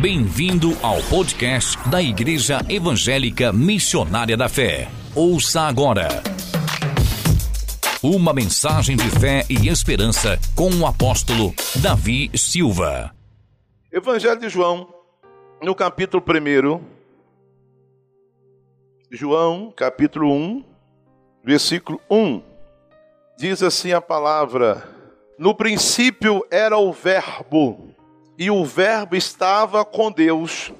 Bem-vindo ao podcast da Igreja Evangélica Missionária da Fé. Ouça agora. Uma mensagem de fé e esperança com o apóstolo Davi Silva. Evangelho de João, no capítulo 1. João, capítulo 1, versículo 1. Diz assim a palavra: No princípio era o Verbo e o Verbo estava com Deus,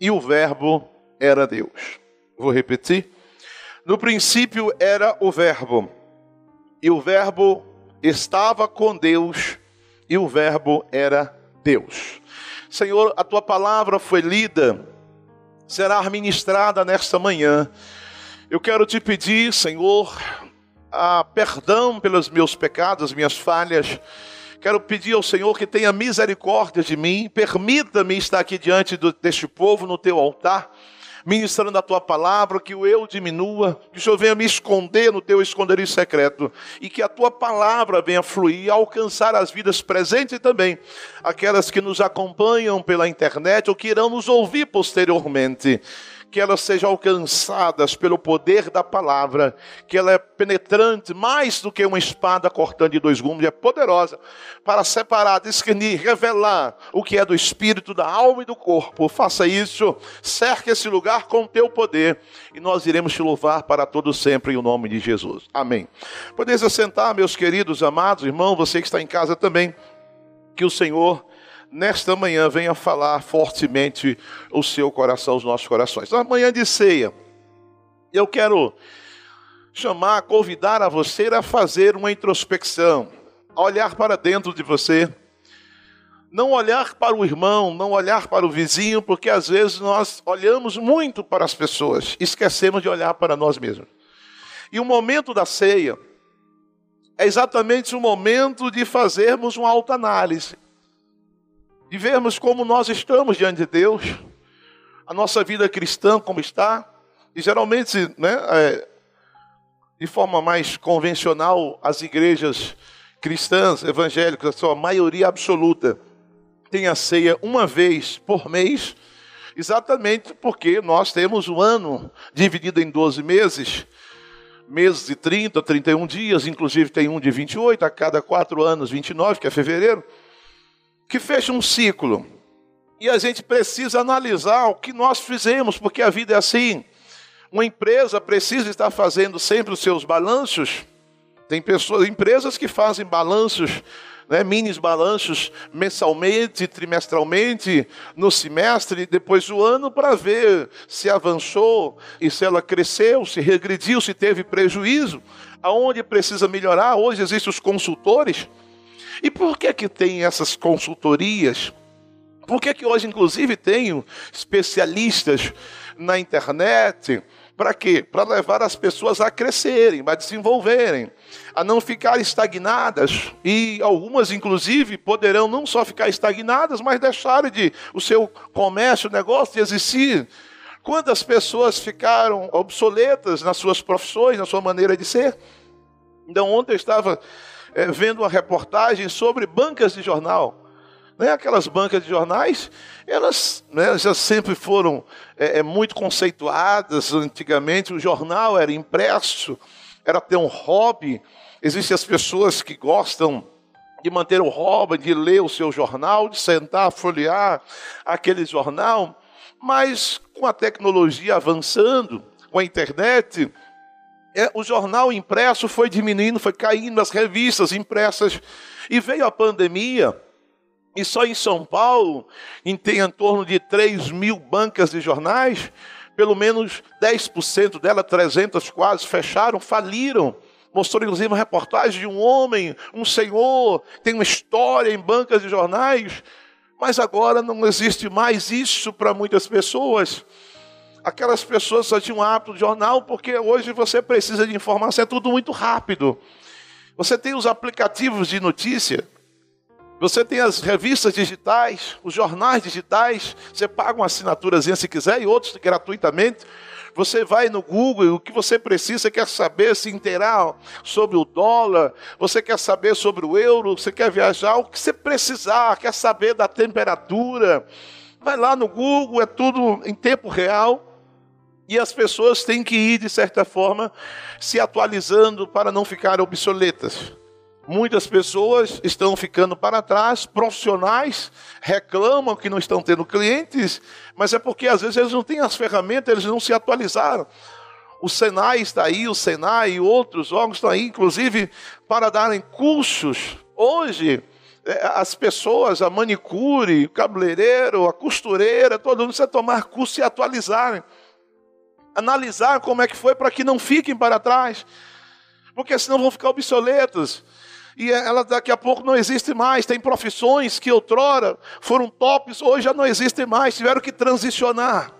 e o Verbo era Deus. Vou repetir. No princípio era o Verbo, e o Verbo estava com Deus, e o Verbo era Deus. Senhor, a tua palavra foi lida, será ministrada nesta manhã. Eu quero te pedir, Senhor, a perdão pelos meus pecados, minhas falhas Quero pedir ao Senhor que tenha misericórdia de mim, permita-me estar aqui diante do, deste povo no teu altar, ministrando a tua palavra, que o eu diminua, que o Senhor venha me esconder no teu esconderijo secreto e que a tua palavra venha fluir alcançar as vidas presentes e também aquelas que nos acompanham pela internet ou que irão nos ouvir posteriormente que elas sejam alcançadas pelo poder da palavra, que ela é penetrante mais do que uma espada cortando de dois gumes, é poderosa para separar, discernir, revelar o que é do espírito, da alma e do corpo. Faça isso, cerque esse lugar com o teu poder e nós iremos te louvar para todo sempre em o nome de Jesus. Amém. Podeis assentar, meus queridos amados irmãos, você que está em casa também, que o Senhor nesta manhã venha falar fortemente o seu coração, os nossos corações. Na manhã de ceia, eu quero chamar, convidar a você a fazer uma introspecção, a olhar para dentro de você, não olhar para o irmão, não olhar para o vizinho, porque às vezes nós olhamos muito para as pessoas, esquecemos de olhar para nós mesmos. E o momento da ceia é exatamente o momento de fazermos uma autoanálise de vermos como nós estamos diante de Deus, a nossa vida cristã como está, e geralmente, né, é, de forma mais convencional, as igrejas cristãs, evangélicas, a sua maioria absoluta, tem a ceia uma vez por mês, exatamente porque nós temos um ano dividido em 12 meses, meses de 30, 31 dias, inclusive tem um de 28, a cada quatro anos, 29, que é fevereiro que fecha um ciclo. E a gente precisa analisar o que nós fizemos, porque a vida é assim. Uma empresa precisa estar fazendo sempre os seus balanços. Tem pessoas, empresas que fazem balanços, né, mini balanços mensalmente, trimestralmente, no semestre, depois do ano, para ver se avançou e se ela cresceu, se regrediu, se teve prejuízo, aonde precisa melhorar. Hoje existem os consultores e por que que tem essas consultorias? Por que que hoje, inclusive, tenho especialistas na internet? Para quê? Para levar as pessoas a crescerem, a desenvolverem, a não ficarem estagnadas. E algumas, inclusive, poderão não só ficar estagnadas, mas deixarem de o seu comércio, negócio de existir. Quantas pessoas ficaram obsoletas nas suas profissões, na sua maneira de ser? Então, ontem eu estava é, vendo uma reportagem sobre bancas de jornal. Né? Aquelas bancas de jornais, elas né, já sempre foram é, muito conceituadas. Antigamente, o jornal era impresso, era ter um hobby. Existem as pessoas que gostam de manter o hobby, de ler o seu jornal, de sentar, folhear aquele jornal. Mas com a tecnologia avançando, com a internet, é, o jornal impresso foi diminuindo, foi caindo, as revistas impressas. E veio a pandemia, e só em São Paulo, em, tem em torno de 3 mil bancas de jornais, pelo menos 10% dela, 300 quase, fecharam, faliram. Mostrou inclusive uma reportagem de um homem, um senhor, tem uma história em bancas de jornais, mas agora não existe mais isso para muitas pessoas. Aquelas pessoas só tinham hábito de jornal porque hoje você precisa de informação, é tudo muito rápido. Você tem os aplicativos de notícia, você tem as revistas digitais, os jornais digitais, você paga uma assinaturazinha se quiser e outros gratuitamente. Você vai no Google, o que você precisa, quer saber, se inteirar sobre o dólar, você quer saber sobre o euro, você quer viajar, o que você precisar, quer saber da temperatura, Vai lá no Google, é tudo em tempo real. E as pessoas têm que ir, de certa forma, se atualizando para não ficarem obsoletas. Muitas pessoas estão ficando para trás, profissionais reclamam que não estão tendo clientes, mas é porque às vezes eles não têm as ferramentas, eles não se atualizaram. O Senai está aí, o Senai e outros órgãos estão aí, inclusive, para darem cursos. Hoje, é, as pessoas, a manicure, o cabeleireiro, a costureira, todo mundo precisa tomar curso e atualizarem. Analisar como é que foi para que não fiquem para trás. Porque senão vão ficar obsoletos e ela daqui a pouco não existe mais. Tem profissões que outrora foram tops, hoje já não existem mais, tiveram que transicionar.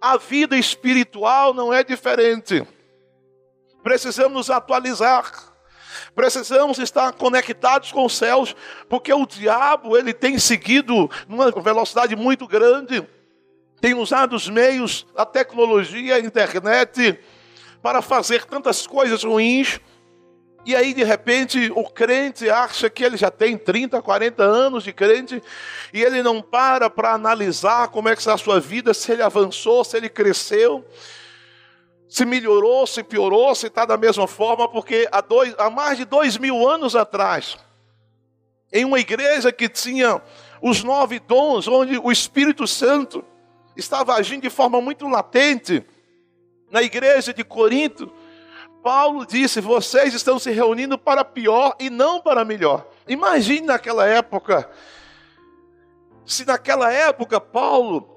A vida espiritual não é diferente. Precisamos nos atualizar. Precisamos estar conectados com os céus, porque o diabo ele tem seguido numa velocidade muito grande, tem usado os meios, a tecnologia, a internet para fazer tantas coisas ruins. E aí, de repente, o crente acha que ele já tem 30, 40 anos de crente e ele não para para analisar como é que está a sua vida, se ele avançou, se ele cresceu, se melhorou, se piorou, se está da mesma forma, porque há, dois, há mais de dois mil anos atrás, em uma igreja que tinha os nove dons, onde o Espírito Santo estava agindo de forma muito latente, na igreja de Corinto, Paulo disse: vocês estão se reunindo para pior e não para melhor. Imagine naquela época, se naquela época Paulo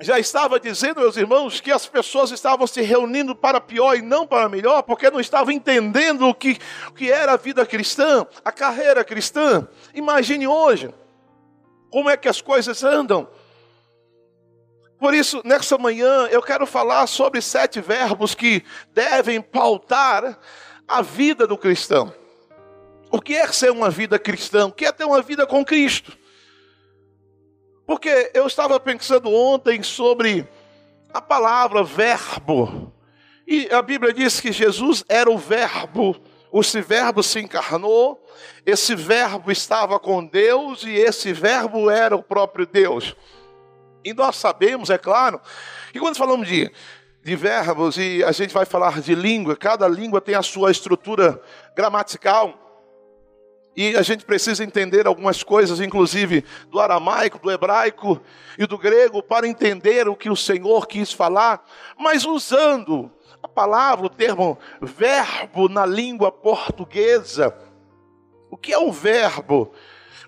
já estava dizendo, meus irmãos, que as pessoas estavam se reunindo para pior e não para melhor, porque não estavam entendendo o que, o que era a vida cristã, a carreira cristã. Imagine hoje, como é que as coisas andam. Por isso, nessa manhã, eu quero falar sobre sete verbos que devem pautar a vida do cristão. O que é ser uma vida cristã? O que é ter uma vida com Cristo? Porque eu estava pensando ontem sobre a palavra verbo. E a Bíblia diz que Jesus era o verbo. Esse verbo se encarnou, esse verbo estava com Deus e esse verbo era o próprio Deus. E nós sabemos, é claro, que quando falamos de, de verbos e a gente vai falar de língua, cada língua tem a sua estrutura gramatical. E a gente precisa entender algumas coisas, inclusive do aramaico, do hebraico e do grego, para entender o que o Senhor quis falar, mas usando a palavra, o termo verbo na língua portuguesa. O que é um verbo?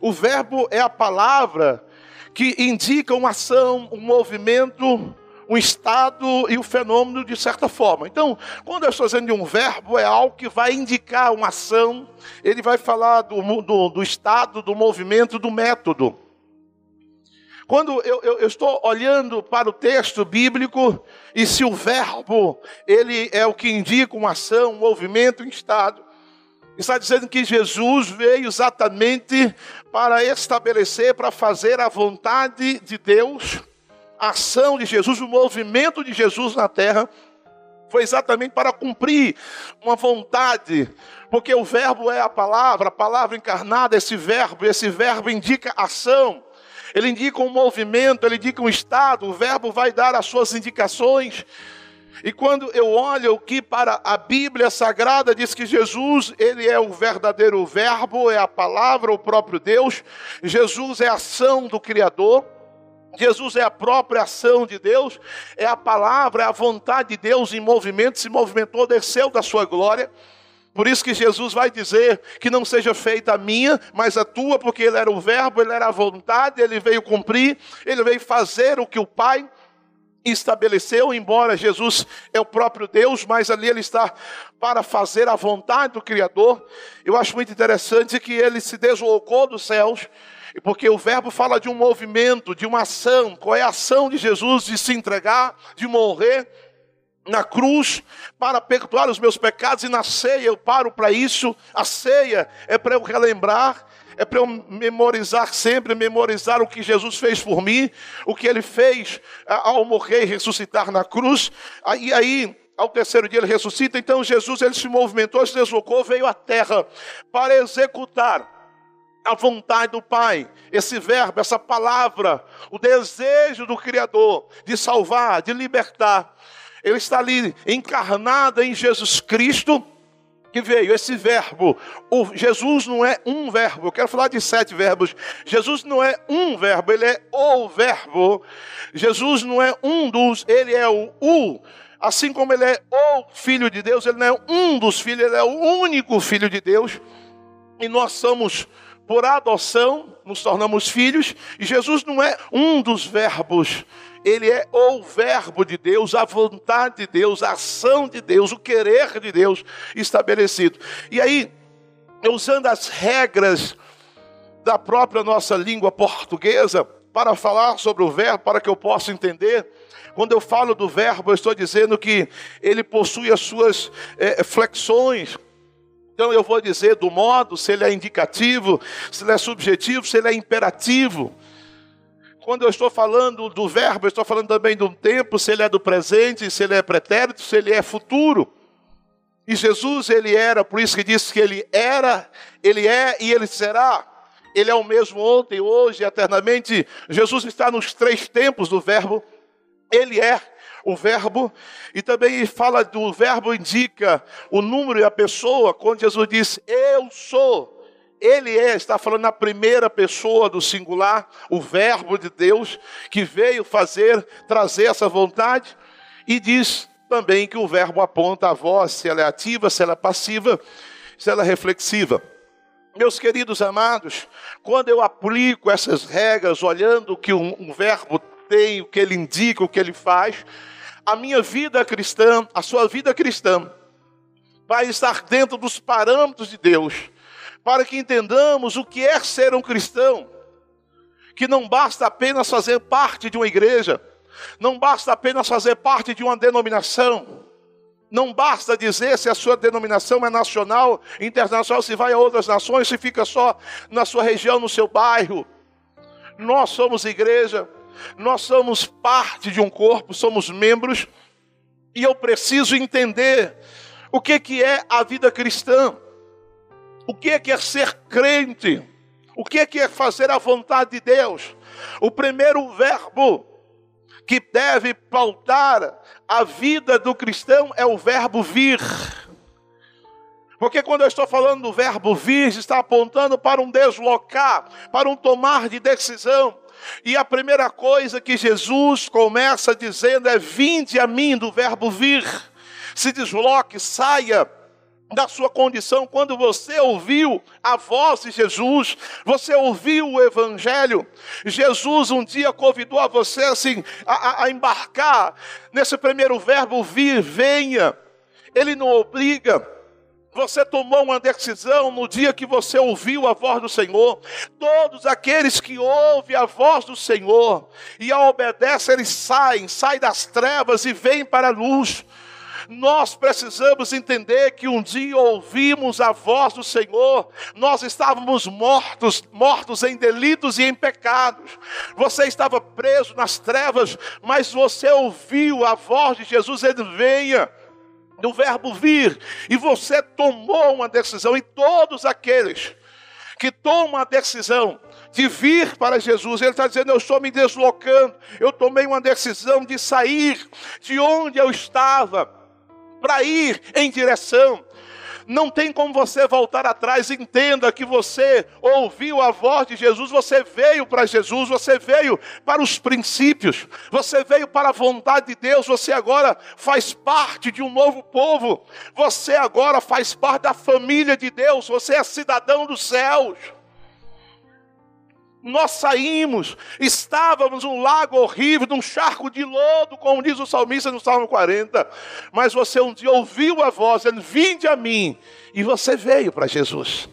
O verbo é a palavra que indicam uma ação, um movimento, um estado e o um fenômeno de certa forma. Então, quando eu estou dizendo de um verbo, é algo que vai indicar uma ação, ele vai falar do, do, do estado, do movimento, do método. Quando eu, eu, eu, estou olhando para o texto bíblico, e se o verbo, ele é o que indica uma ação, um movimento, um estado, está dizendo que Jesus veio exatamente para estabelecer, para fazer a vontade de Deus, a ação de Jesus, o movimento de Jesus na terra, foi exatamente para cumprir uma vontade, porque o verbo é a palavra, a palavra encarnada, esse verbo, esse verbo indica ação, ele indica um movimento, ele indica um estado, o verbo vai dar as suas indicações. E quando eu olho que para a Bíblia Sagrada diz que Jesus, ele é o verdadeiro verbo, é a palavra, o próprio Deus. Jesus é a ação do Criador. Jesus é a própria ação de Deus, é a palavra, é a vontade de Deus em movimento, se movimentou, desceu da sua glória. Por isso que Jesus vai dizer que não seja feita a minha, mas a tua, porque ele era o verbo, ele era a vontade, ele veio cumprir, ele veio fazer o que o Pai estabeleceu, embora Jesus é o próprio Deus, mas ali ele está para fazer a vontade do Criador. Eu acho muito interessante que ele se deslocou dos céus, porque o verbo fala de um movimento, de uma ação. Qual é a ação de Jesus de se entregar, de morrer na cruz para perdoar os meus pecados e na ceia eu paro para isso. A ceia é para eu relembrar é para eu memorizar sempre, memorizar o que Jesus fez por mim, o que ele fez ao morrer e ressuscitar na cruz. E aí, ao terceiro dia ele ressuscita, então Jesus ele se movimentou, se deslocou, veio à terra para executar a vontade do Pai, esse verbo, essa palavra, o desejo do Criador de salvar, de libertar, ele está ali encarnado em Jesus Cristo que veio, esse verbo. O Jesus não é um verbo, eu quero falar de sete verbos. Jesus não é um verbo, ele é o verbo. Jesus não é um dos, ele é o o. Assim como ele é o filho de Deus, ele não é um dos filhos, ele é o único filho de Deus. E nós somos por adoção, nos tornamos filhos, e Jesus não é um dos verbos, ele é o Verbo de Deus, a vontade de Deus, a ação de Deus, o querer de Deus estabelecido. E aí, usando as regras da própria nossa língua portuguesa, para falar sobre o verbo, para que eu possa entender, quando eu falo do verbo, eu estou dizendo que ele possui as suas é, flexões. Então eu vou dizer do modo, se ele é indicativo, se ele é subjetivo, se ele é imperativo quando eu estou falando do verbo, eu estou falando também do tempo, se ele é do presente, se ele é pretérito, se ele é futuro. E Jesus, ele era, por isso que disse que ele era, ele é e ele será. Ele é o mesmo ontem, hoje, eternamente. Jesus está nos três tempos do verbo. Ele é o verbo. E também fala do verbo, indica o número e a pessoa, quando Jesus diz, eu sou. Ele é, está falando na primeira pessoa do singular, o Verbo de Deus, que veio fazer, trazer essa vontade, e diz também que o verbo aponta a voz, se ela é ativa, se ela é passiva, se ela é reflexiva. Meus queridos amados, quando eu aplico essas regras, olhando o que um, um verbo tem, o que ele indica, o que ele faz, a minha vida cristã, a sua vida cristã, vai estar dentro dos parâmetros de Deus para que entendamos o que é ser um cristão. Que não basta apenas fazer parte de uma igreja, não basta apenas fazer parte de uma denominação, não basta dizer se a sua denominação é nacional, internacional, se vai a outras nações, se fica só na sua região, no seu bairro. Nós somos igreja, nós somos parte de um corpo, somos membros, e eu preciso entender o que, que é a vida cristã. O que é, que é ser crente? O que é, que é fazer a vontade de Deus? O primeiro verbo que deve pautar a vida do cristão é o verbo vir. Porque quando eu estou falando do verbo vir, está apontando para um deslocar, para um tomar de decisão. E a primeira coisa que Jesus começa dizendo é: Vinde a mim, do verbo vir. Se desloque, saia da sua condição, quando você ouviu a voz de Jesus, você ouviu o Evangelho, Jesus um dia convidou a você assim, a, a embarcar nesse primeiro verbo vir, venha, ele não obriga, você tomou uma decisão no dia que você ouviu a voz do Senhor. Todos aqueles que ouvem a voz do Senhor e a obedecem, eles saem, saem das trevas e vêm para a luz. Nós precisamos entender que um dia ouvimos a voz do Senhor, nós estávamos mortos, mortos em delitos e em pecados. Você estava preso nas trevas, mas você ouviu a voz de Jesus, ele venha do verbo vir, e você tomou uma decisão, e todos aqueles que tomam a decisão de vir para Jesus, ele está dizendo: Eu estou me deslocando, eu tomei uma decisão de sair de onde eu estava para ir em direção. Não tem como você voltar atrás. Entenda que você ouviu a voz de Jesus, você veio para Jesus, você veio para os princípios, você veio para a vontade de Deus. Você agora faz parte de um novo povo, você agora faz parte da família de Deus, você é cidadão dos céus. Nós saímos, estávamos num lago horrível, num charco de lodo, como diz o salmista no Salmo 40. Mas você um dia ouviu a voz, dizendo: Vinde a mim, e você veio para Jesus.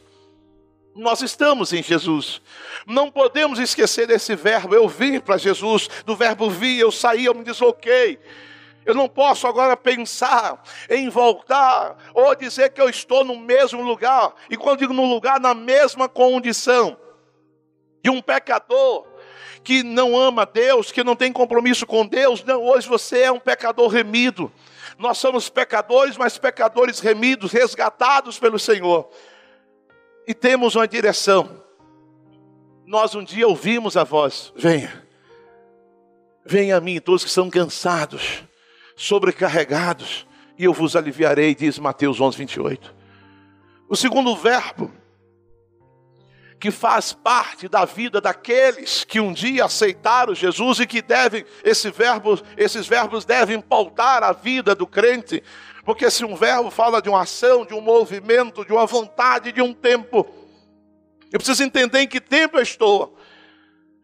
Nós estamos em Jesus. Não podemos esquecer desse verbo, eu vim para Jesus, do verbo vir, eu saí, eu me desloquei. Eu não posso agora pensar em voltar ou dizer que eu estou no mesmo lugar. E quando digo no lugar, na mesma condição de um pecador que não ama Deus, que não tem compromisso com Deus. Não, hoje você é um pecador remido. Nós somos pecadores, mas pecadores remidos, resgatados pelo Senhor. E temos uma direção. Nós um dia ouvimos a voz: Venha, venha a mim, todos que são cansados, sobrecarregados, e eu vos aliviarei, diz Mateus 11, 28. O segundo verbo, que faz parte da vida daqueles que um dia aceitaram Jesus e que devem, esse verbo, esses verbos devem pautar a vida do crente, porque se um verbo fala de uma ação, de um movimento, de uma vontade, de um tempo, eu preciso entender em que tempo eu estou,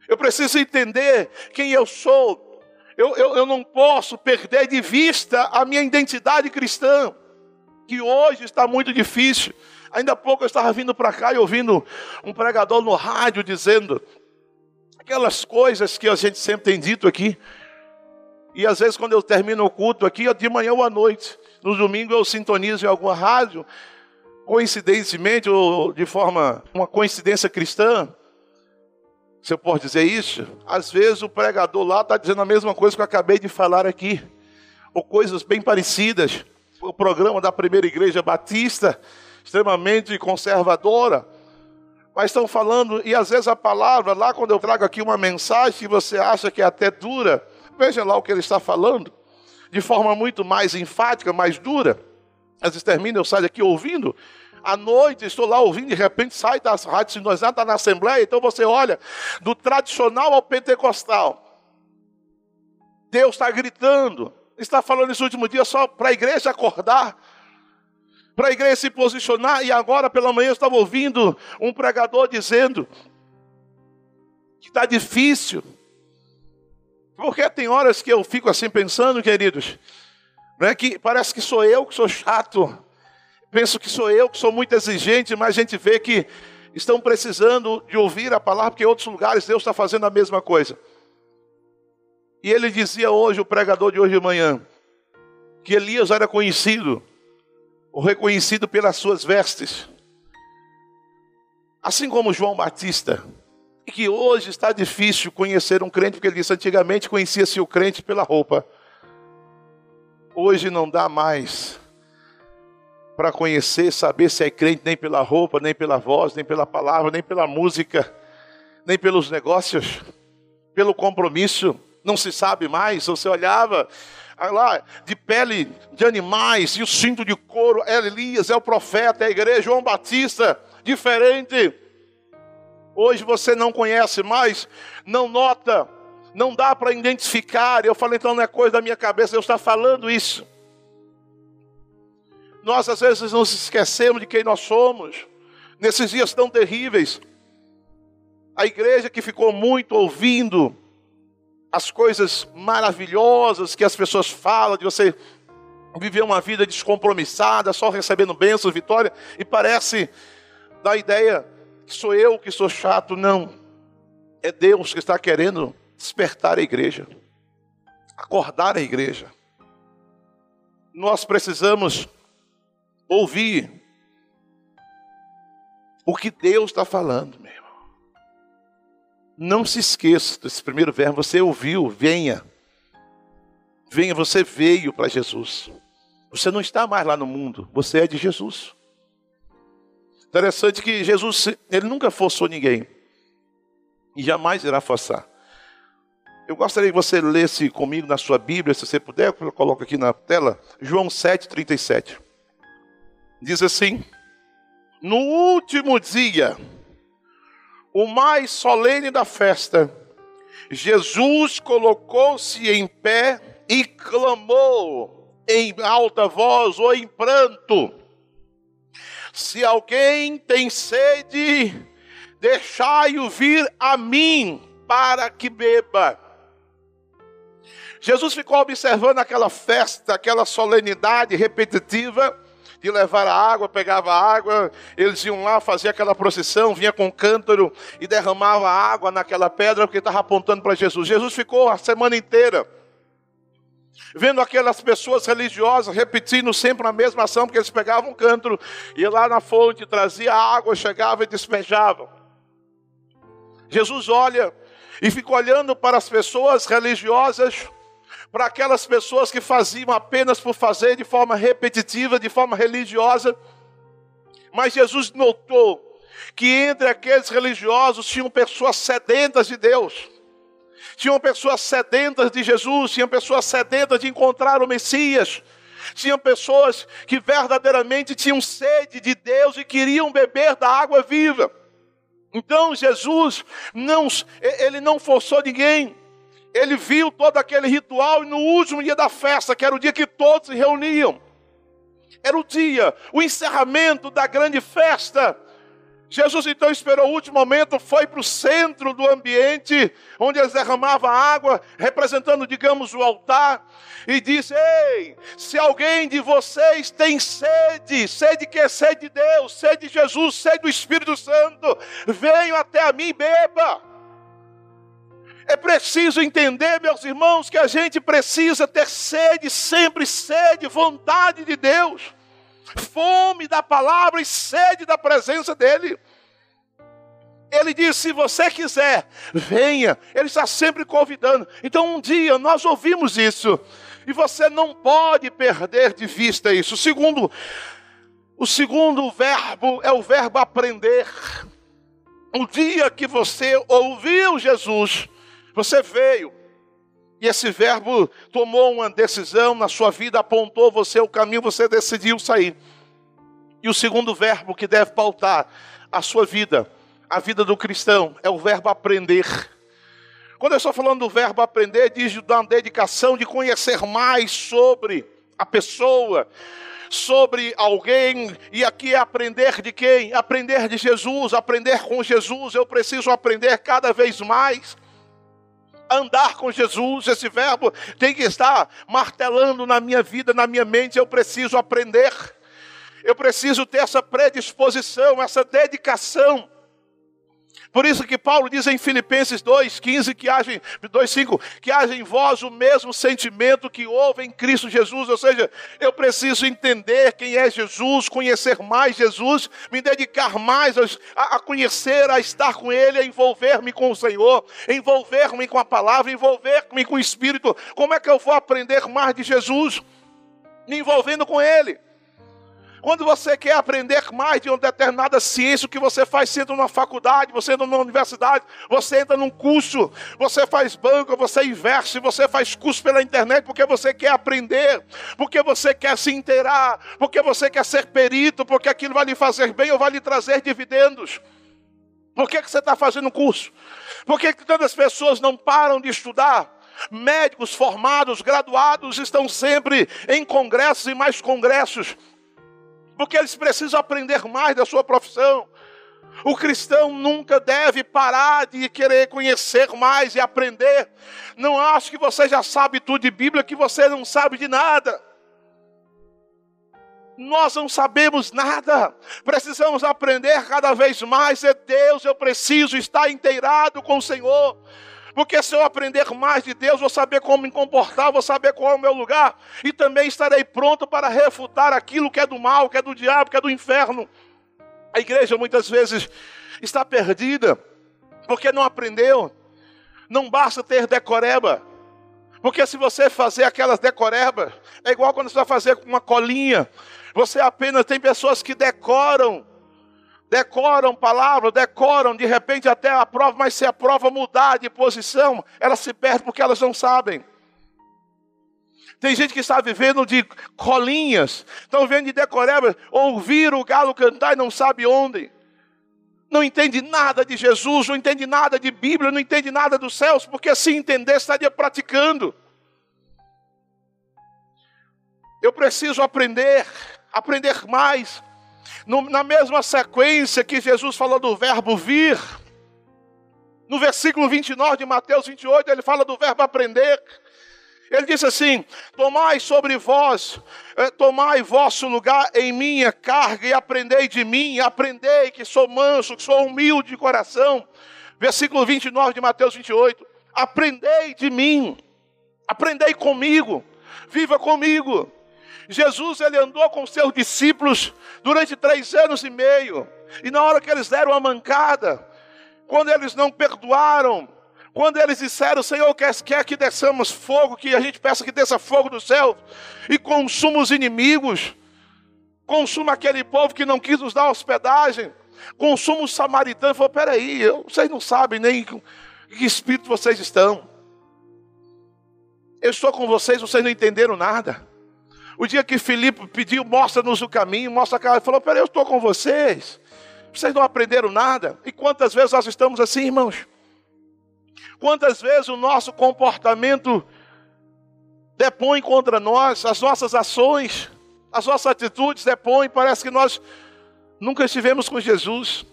eu preciso entender quem eu sou, eu, eu, eu não posso perder de vista a minha identidade cristã, que hoje está muito difícil. Ainda há pouco eu estava vindo para cá e ouvindo um pregador no rádio dizendo aquelas coisas que a gente sempre tem dito aqui. E às vezes, quando eu termino o culto aqui, de manhã ou à noite, no domingo eu sintonizo em alguma rádio, coincidentemente ou de forma, uma coincidência cristã, você pode dizer isso? Às vezes o pregador lá está dizendo a mesma coisa que eu acabei de falar aqui, ou coisas bem parecidas. O programa da primeira igreja batista, extremamente conservadora, mas estão falando, e às vezes a palavra, lá quando eu trago aqui uma mensagem que você acha que é até dura, veja lá o que ele está falando, de forma muito mais enfática, mais dura. Às vezes termina, eu saio aqui ouvindo, à noite, estou lá ouvindo, de repente sai das rádios sintonizadas, está na Assembleia, então você olha, do tradicional ao pentecostal. Deus está gritando, está falando nesse último dia só para a igreja acordar, para a igreja se posicionar, e agora pela manhã eu estava ouvindo um pregador dizendo que está difícil, porque tem horas que eu fico assim pensando, queridos, né, que parece que sou eu que sou chato, penso que sou eu que sou muito exigente, mas a gente vê que estão precisando de ouvir a palavra, porque em outros lugares Deus está fazendo a mesma coisa. E ele dizia hoje, o pregador de hoje de manhã, que Elias era conhecido, ou reconhecido pelas suas vestes, assim como João Batista, e que hoje está difícil conhecer um crente, porque ele disse antigamente conhecia-se o crente pela roupa, hoje não dá mais para conhecer, saber se é crente nem pela roupa, nem pela voz, nem pela palavra, nem pela música, nem pelos negócios, pelo compromisso. Não se sabe mais. Você olhava lá de pele de animais e o cinto de couro. É Elias, é o profeta, é a igreja, João Batista, diferente. Hoje você não conhece mais, não nota, não dá para identificar. Eu falei, então não é coisa da minha cabeça, Deus está falando isso. Nós às vezes nos esquecemos de quem nós somos, nesses dias tão terríveis. A igreja que ficou muito ouvindo as coisas maravilhosas que as pessoas falam, de você viver uma vida descompromissada, só recebendo bênçãos, vitória, e parece da ideia que sou eu que sou chato. Não. É Deus que está querendo despertar a igreja, acordar a igreja. Nós precisamos ouvir o que Deus está falando, meu. Não se esqueça desse primeiro verbo. Você ouviu, venha. Venha, você veio para Jesus. Você não está mais lá no mundo, você é de Jesus. Interessante que Jesus, ele nunca forçou ninguém. E jamais irá forçar. Eu gostaria que você lesse comigo na sua Bíblia, se você puder, eu coloco aqui na tela, João 7, 37 diz assim: No último dia, o mais solene da festa, Jesus colocou-se em pé e clamou em alta voz ou em pranto: Se alguém tem sede, deixai-o vir a mim para que beba. Jesus ficou observando aquela festa, aquela solenidade repetitiva de levar a água, pegava a água, eles iam lá, fazer aquela procissão, vinha com um cântaro e derramava água naquela pedra porque estava apontando para Jesus. Jesus ficou a semana inteira vendo aquelas pessoas religiosas repetindo sempre a mesma ação, porque eles pegavam um cântaro, ia lá na fonte, trazia água, chegava e despejavam. Jesus olha e fica olhando para as pessoas religiosas para aquelas pessoas que faziam apenas por fazer de forma repetitiva, de forma religiosa. Mas Jesus notou que entre aqueles religiosos tinham pessoas sedentas de Deus. Tinham pessoas sedentas de Jesus, tinham pessoas sedentas de encontrar o Messias. Tinham pessoas que verdadeiramente tinham sede de Deus e queriam beber da água viva. Então Jesus não, ele não forçou ninguém. Ele viu todo aquele ritual e no último dia da festa, que era o dia que todos se reuniam, era o dia, o encerramento da grande festa. Jesus então esperou o último momento, foi para o centro do ambiente, onde eles derramavam água, representando, digamos, o altar, e disse: Ei, se alguém de vocês tem sede, sede que é sede de Deus, sede de Jesus, sede do Espírito Santo, venham até a mim e beba. É preciso entender, meus irmãos, que a gente precisa ter sede, sempre sede, vontade de Deus, fome da palavra e sede da presença dEle. Ele diz: se você quiser, venha. Ele está sempre convidando. Então, um dia nós ouvimos isso. E você não pode perder de vista isso. O segundo, o segundo verbo é o verbo aprender. O dia que você ouviu Jesus, você veio, e esse verbo tomou uma decisão na sua vida, apontou você o caminho, você decidiu sair. E o segundo verbo que deve pautar a sua vida, a vida do cristão, é o verbo aprender. Quando eu estou falando do verbo aprender, diz da dedicação de conhecer mais sobre a pessoa, sobre alguém, e aqui é aprender de quem? Aprender de Jesus, aprender com Jesus. Eu preciso aprender cada vez mais andar com Jesus. Esse verbo tem que estar martelando na minha vida, na minha mente. Eu preciso aprender. Eu preciso ter essa predisposição, essa dedicação por isso que Paulo diz em Filipenses 2:15 que haja 2:5 que haja em vós o mesmo sentimento que houve em Cristo Jesus, ou seja, eu preciso entender quem é Jesus, conhecer mais Jesus, me dedicar mais a, a conhecer, a estar com ele, a envolver-me com o Senhor, envolver-me com a palavra, envolver-me com o Espírito. Como é que eu vou aprender mais de Jesus? Me envolvendo com ele. Quando você quer aprender mais de uma determinada ciência, o que você faz? Você entra numa faculdade, você entra numa universidade, você entra num curso, você faz banco, você investe, você faz curso pela internet porque você quer aprender, porque você quer se inteirar, porque você quer ser perito, porque aquilo vai lhe fazer bem ou vai lhe trazer dividendos. Por que, que você está fazendo curso? Por que, que tantas pessoas não param de estudar? Médicos formados, graduados, estão sempre em congressos e mais congressos porque eles precisam aprender mais da sua profissão. O cristão nunca deve parar de querer conhecer mais e aprender. Não acho que você já sabe tudo de Bíblia, que você não sabe de nada. Nós não sabemos nada, precisamos aprender cada vez mais. É Deus, eu preciso estar inteirado com o Senhor. Porque se eu aprender mais de Deus, vou saber como me comportar, vou saber qual é o meu lugar, e também estarei pronto para refutar aquilo que é do mal, que é do diabo, que é do inferno. A igreja muitas vezes está perdida, porque não aprendeu. Não basta ter decoreba, porque se você fazer aquelas decorebas, é igual quando você vai fazer uma colinha. Você apenas tem pessoas que decoram decoram palavras, decoram, de repente até a prova, mas se a prova mudar de posição, ela se perde porque elas não sabem. Tem gente que está vivendo de colinhas, estão vivendo de decoreba, ouvir o galo cantar e não sabe onde. Não entende nada de Jesus, não entende nada de Bíblia, não entende nada dos céus, porque se entender estaria praticando. Eu preciso aprender, aprender mais. No, na mesma sequência que Jesus falou do verbo vir, no versículo 29 de Mateus 28, ele fala do verbo aprender. Ele diz assim: Tomai sobre vós, eh, tomai vosso lugar em minha carga e aprendei de mim, aprendei que sou manso, que sou humilde de coração. Versículo 29 de Mateus 28. Aprendei de mim, aprendei comigo, viva comigo. Jesus ele andou com seus discípulos durante três anos e meio. E na hora que eles deram a mancada, quando eles não perdoaram, quando eles disseram, Senhor, quer, quer que desçamos fogo, que a gente peça que desça fogo do céu e consuma os inimigos, consuma aquele povo que não quis nos dar hospedagem. consumo samaritano. Falou: peraí, vocês não sabem nem que espírito vocês estão. Eu estou com vocês, vocês não entenderam nada. O dia que Filipe pediu, mostra-nos o caminho, mostra a cara, ele falou: peraí, eu estou com vocês. Vocês não aprenderam nada. E quantas vezes nós estamos assim, irmãos? Quantas vezes o nosso comportamento depõe contra nós, as nossas ações, as nossas atitudes depõem, parece que nós nunca estivemos com Jesus.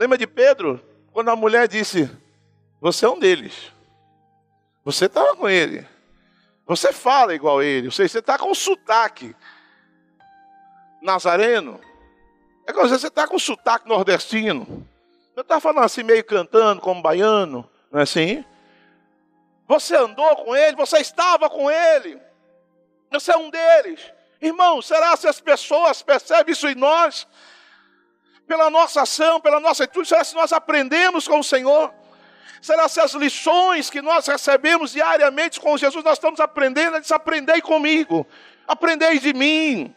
Lembra de Pedro? Quando a mulher disse: Você é um deles. Você estava com ele. Você fala igual ele. Você está com sotaque nazareno. É como você está com sotaque nordestino. Você está falando assim, meio cantando, como baiano. Não é assim? Você andou com ele, você estava com ele. Você é um deles. Irmão, será se as pessoas percebem isso em nós? Pela nossa ação, pela nossa atitude, será se nós aprendemos com o Senhor? Será se as lições que nós recebemos diariamente com Jesus, nós estamos aprendendo? Ele diz: aprendei comigo, aprendei de mim.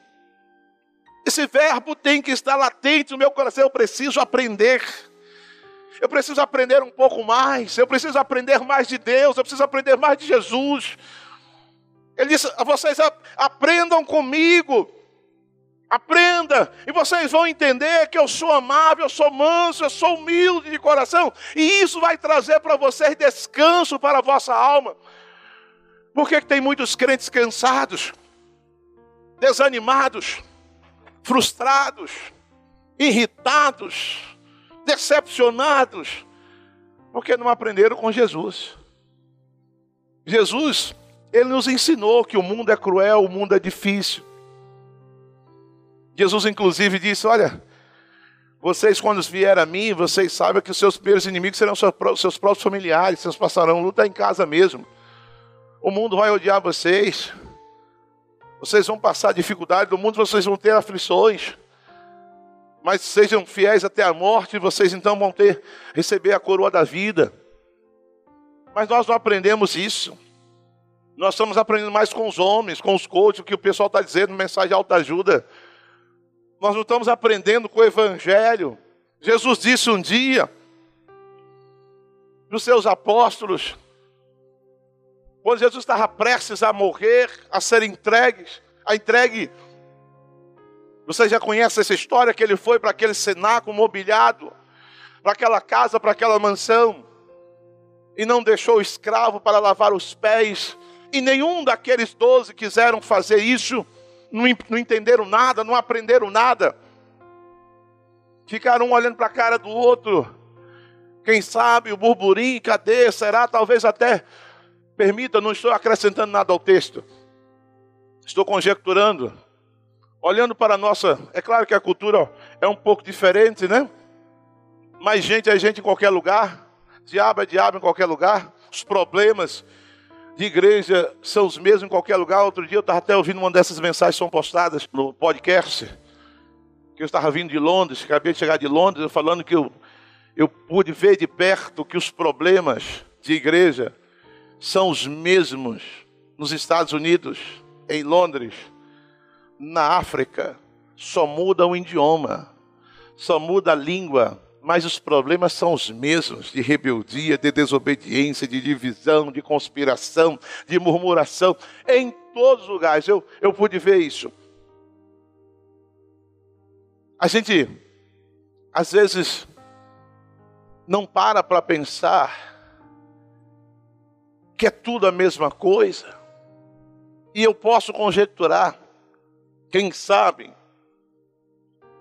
Esse verbo tem que estar latente no meu coração, eu preciso aprender. Eu preciso aprender um pouco mais, eu preciso aprender mais de Deus, eu preciso aprender mais de Jesus. Ele disse: vocês aprendam comigo, aprenda, e vocês vão entender que eu sou amável, eu sou manso, eu sou humilde de coração, e isso vai trazer para vocês descanso para a vossa alma. Por que tem muitos crentes cansados, desanimados, frustrados, irritados? decepcionados, porque não aprenderam com Jesus. Jesus, ele nos ensinou que o mundo é cruel, o mundo é difícil. Jesus, inclusive, disse: Olha, vocês, quando vierem a mim, vocês sabem que os seus primeiros inimigos serão seus próprios familiares, vocês passarão luta em casa mesmo. O mundo vai odiar vocês, vocês vão passar dificuldade, no mundo vocês vão ter aflições mas sejam fiéis até a morte, vocês então vão ter receber a coroa da vida. Mas nós não aprendemos isso. Nós estamos aprendendo mais com os homens, com os coaches, o que o pessoal está dizendo, mensagem de alta ajuda. Nós não estamos aprendendo com o Evangelho. Jesus disse um dia para os seus apóstolos, quando Jesus estava prestes a morrer, a ser entregues, a entregue você já conhece essa história que ele foi para aquele cenáculo mobiliado, para aquela casa, para aquela mansão, e não deixou o escravo para lavar os pés, e nenhum daqueles doze quiseram fazer isso, não, não entenderam nada, não aprenderam nada. Ficaram um olhando para a cara do outro. Quem sabe o burburinho, cadê? Será? Talvez até. Permita, não estou acrescentando nada ao texto. Estou conjecturando olhando para a nossa. É claro que a cultura é um pouco diferente, né? Mas gente é gente em qualquer lugar, diabo é diabo em qualquer lugar, os problemas de igreja são os mesmos em qualquer lugar. Outro dia eu estava até ouvindo uma dessas mensagens que são postadas no podcast, que eu estava vindo de Londres, acabei de chegar de Londres, falando que eu, eu pude ver de perto que os problemas de igreja são os mesmos nos Estados Unidos, em Londres, na África só muda o idioma, só muda a língua, mas os problemas são os mesmos: de rebeldia, de desobediência, de divisão, de conspiração, de murmuração, em todos os lugares. Eu, eu pude ver isso. A gente, às vezes, não para para pensar que é tudo a mesma coisa. E eu posso conjecturar quem sabe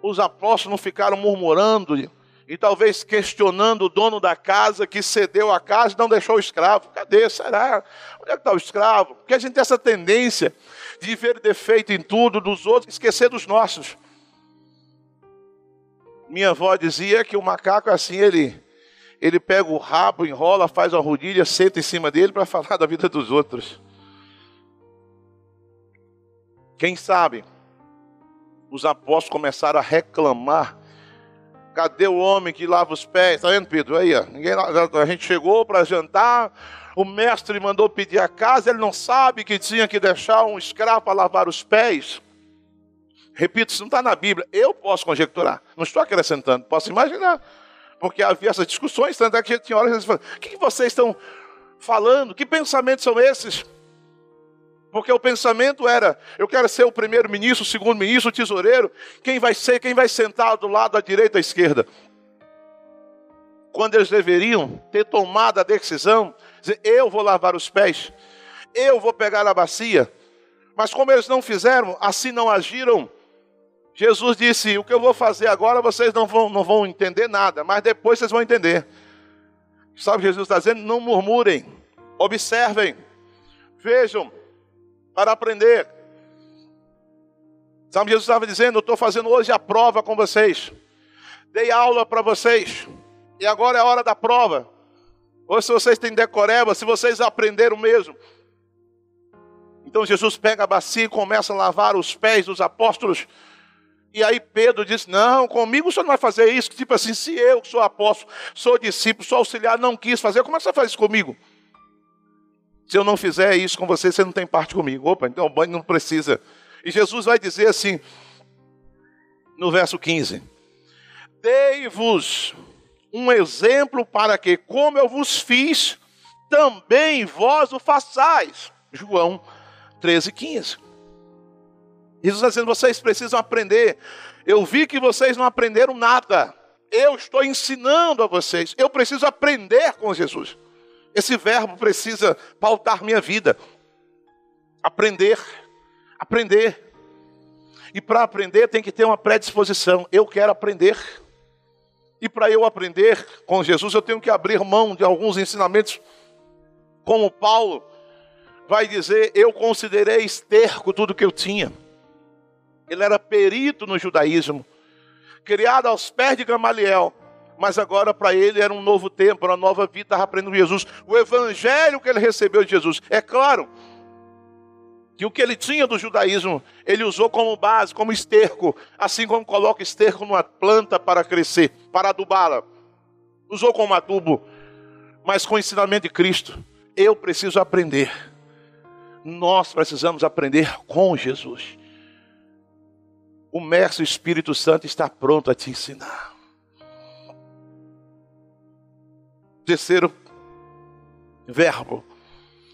os apóstolos não ficaram murmurando e talvez questionando o dono da casa que cedeu a casa e não deixou o escravo. Cadê? Será? Onde é que está o escravo? Porque a gente tem essa tendência de ver defeito em tudo dos outros, esquecer dos nossos. Minha avó dizia que o macaco assim, ele ele pega o rabo, enrola, faz uma rodilha, senta em cima dele para falar da vida dos outros. Quem sabe os apóstolos começaram a reclamar. Cadê o homem que lava os pés? Está vendo, Pedro? Aí, ó, ninguém, a gente chegou para jantar, o mestre mandou pedir a casa, ele não sabe que tinha que deixar um escravo para lavar os pés. Repito, isso não está na Bíblia. Eu posso conjecturar. Não estou acrescentando. Posso imaginar. Porque havia essas discussões, tanto é que tinha horas que eles o que vocês estão falando? Que pensamentos são esses? Porque o pensamento era: eu quero ser o primeiro ministro, o segundo ministro, o tesoureiro. Quem vai ser, quem vai sentar do lado da direita, à esquerda? Quando eles deveriam ter tomado a decisão, dizer: eu vou lavar os pés, eu vou pegar a bacia. Mas como eles não fizeram, assim não agiram, Jesus disse: O que eu vou fazer agora vocês não vão, não vão entender nada, mas depois vocês vão entender. Sabe, Jesus está dizendo: Não murmurem, observem, vejam, para aprender. Sabe, Jesus estava dizendo: Eu estou fazendo hoje a prova com vocês, dei aula para vocês, e agora é a hora da prova. Ou se vocês têm decoreba, se vocês aprenderam mesmo. Então Jesus pega a bacia e começa a lavar os pés dos apóstolos. E aí Pedro disse: Não, comigo o senhor não vai fazer isso. Tipo assim, se eu que sou apóstolo, sou discípulo, sou auxiliar, não quis fazer, como é que você faz isso comigo? Se eu não fizer isso com você, você não tem parte comigo. Opa, então o banho não precisa. E Jesus vai dizer assim, no verso 15: Dei-vos um exemplo para que, como eu vos fiz, também vós o façais. João 13, 15. Jesus está dizendo: vocês precisam aprender. Eu vi que vocês não aprenderam nada. Eu estou ensinando a vocês. Eu preciso aprender com Jesus. Esse verbo precisa pautar minha vida. Aprender. Aprender. E para aprender tem que ter uma predisposição. Eu quero aprender. E para eu aprender com Jesus, eu tenho que abrir mão de alguns ensinamentos. Como Paulo vai dizer: Eu considerei esterco tudo que eu tinha ele era perito no judaísmo, criado aos pés de Gamaliel, mas agora para ele era um novo tempo, uma nova vida, estava aprendendo Jesus. O evangelho que ele recebeu de Jesus. É claro que o que ele tinha do judaísmo, ele usou como base, como esterco, assim como coloca esterco numa planta para crescer, para adubá-la. Usou como adubo, mas com o ensinamento de Cristo. Eu preciso aprender. Nós precisamos aprender com Jesus o Mestre Espírito Santo está pronto a te ensinar. Terceiro verbo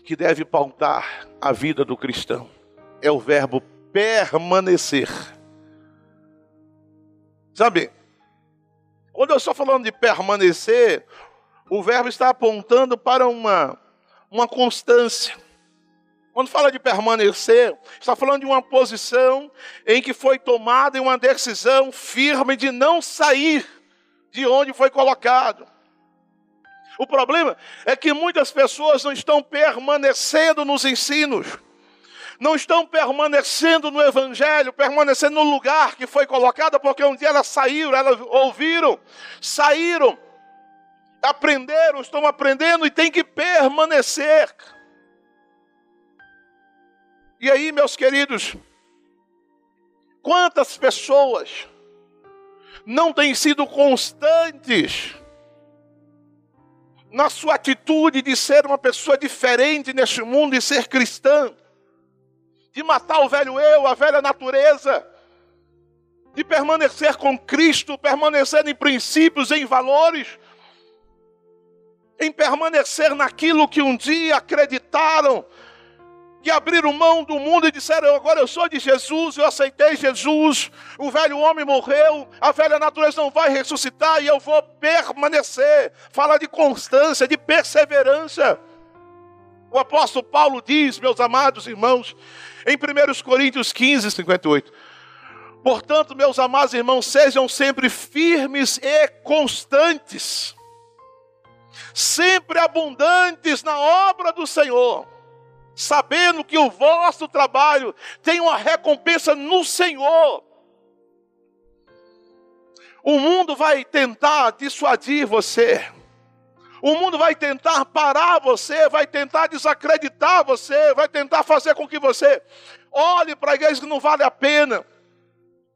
que deve pautar a vida do cristão é o verbo permanecer. Sabe, quando eu estou falando de permanecer, o verbo está apontando para uma, uma constância. Quando fala de permanecer, está falando de uma posição em que foi tomada uma decisão firme de não sair de onde foi colocado. O problema é que muitas pessoas não estão permanecendo nos ensinos, não estão permanecendo no Evangelho, permanecendo no lugar que foi colocado, porque um dia elas saíram, elas ouviram, saíram, aprenderam, estão aprendendo e tem que permanecer. E aí, meus queridos, quantas pessoas não têm sido constantes na sua atitude de ser uma pessoa diferente neste mundo e ser cristã, de matar o velho eu, a velha natureza, de permanecer com Cristo, permanecer em princípios, em valores, em permanecer naquilo que um dia acreditaram, que abriram mão do mundo e disseram: Agora eu sou de Jesus, eu aceitei Jesus, o velho homem morreu, a velha natureza não vai ressuscitar e eu vou permanecer. Fala de constância, de perseverança. O apóstolo Paulo diz, meus amados irmãos, em 1 Coríntios 15, 58. Portanto, meus amados irmãos, sejam sempre firmes e constantes, sempre abundantes na obra do Senhor sabendo que o vosso trabalho tem uma recompensa no Senhor. O mundo vai tentar dissuadir você. O mundo vai tentar parar você, vai tentar desacreditar você, vai tentar fazer com que você olhe para a igreja que não vale a pena.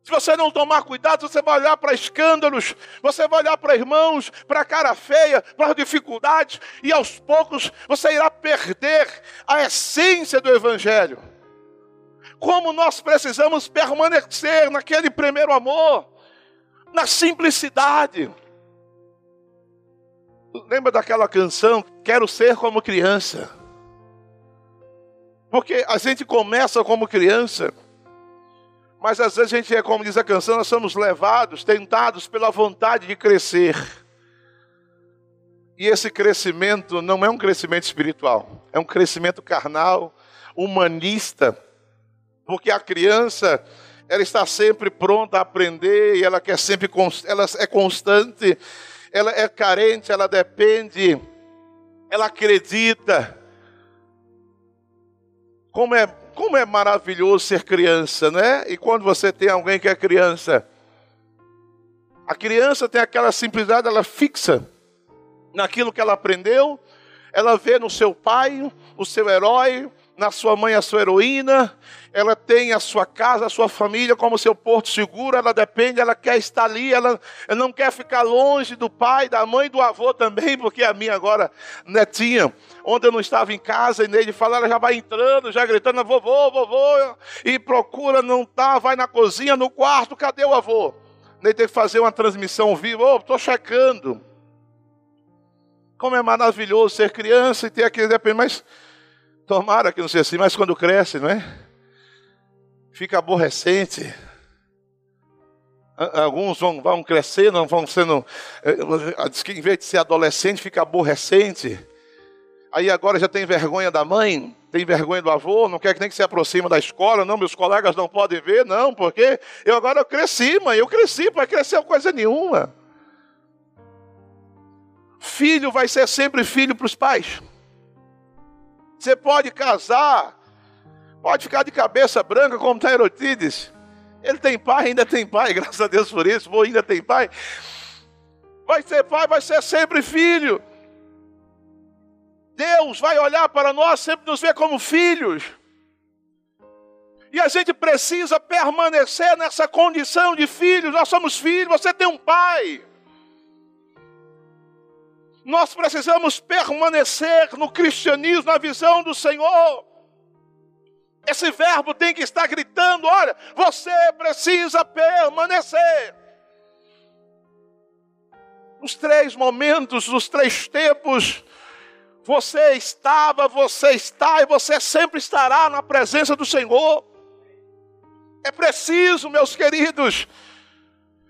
Se você não tomar cuidado, você vai olhar para escândalos, você vai olhar para irmãos, para a cara feia, para dificuldades, e aos poucos você irá perder a essência do Evangelho. Como nós precisamos permanecer naquele primeiro amor, na simplicidade. Lembra daquela canção? Quero ser como criança. Porque a gente começa como criança, mas às vezes a gente é, como diz a canção, nós somos levados, tentados pela vontade de crescer. E esse crescimento não é um crescimento espiritual, é um crescimento carnal, humanista, porque a criança ela está sempre pronta a aprender e ela quer sempre ela é constante, ela é carente, ela depende, ela acredita. Como é, como é maravilhoso ser criança, né? E quando você tem alguém que é criança, a criança tem aquela simplicidade, ela fixa naquilo que ela aprendeu, ela vê no seu pai o seu herói, na sua mãe a sua heroína, ela tem a sua casa, a sua família como seu porto seguro, ela depende, ela quer estar ali, ela, ela não quer ficar longe do pai, da mãe, do avô também, porque a minha agora netinha, onde eu não estava em casa, e nele fala, ela já vai entrando, já gritando, vovô, vovô, e procura, não tá, vai na cozinha, no quarto, cadê o avô? Nem tem que fazer uma transmissão viva, oh, estou checando. Como é maravilhoso ser criança e ter aquele depende, mas tomara que não seja assim, mas quando cresce, não é? fica aborrecente. Alguns vão, vão crescendo, vão sendo. Eh, diz que em vez de ser adolescente, fica aborrecente. Aí agora já tem vergonha da mãe, tem vergonha do avô, não quer que nem que se aproxima da escola, não, meus colegas não podem ver, não, porque eu agora eu cresci, mãe, eu cresci, para crescer coisa nenhuma. Filho vai ser sempre filho para os pais. Você pode casar, Pode ficar de cabeça branca como está Herotides. Ele tem pai, ainda tem pai, graças a Deus por isso, vou ainda tem pai. Vai ser pai, vai ser sempre filho. Deus vai olhar para nós, sempre nos ver como filhos. E a gente precisa permanecer nessa condição de filhos. Nós somos filhos, você tem um pai. Nós precisamos permanecer no cristianismo, na visão do Senhor. Esse verbo tem que estar gritando: olha, você precisa permanecer. Nos três momentos, nos três tempos, você estava, você está e você sempre estará na presença do Senhor. É preciso, meus queridos,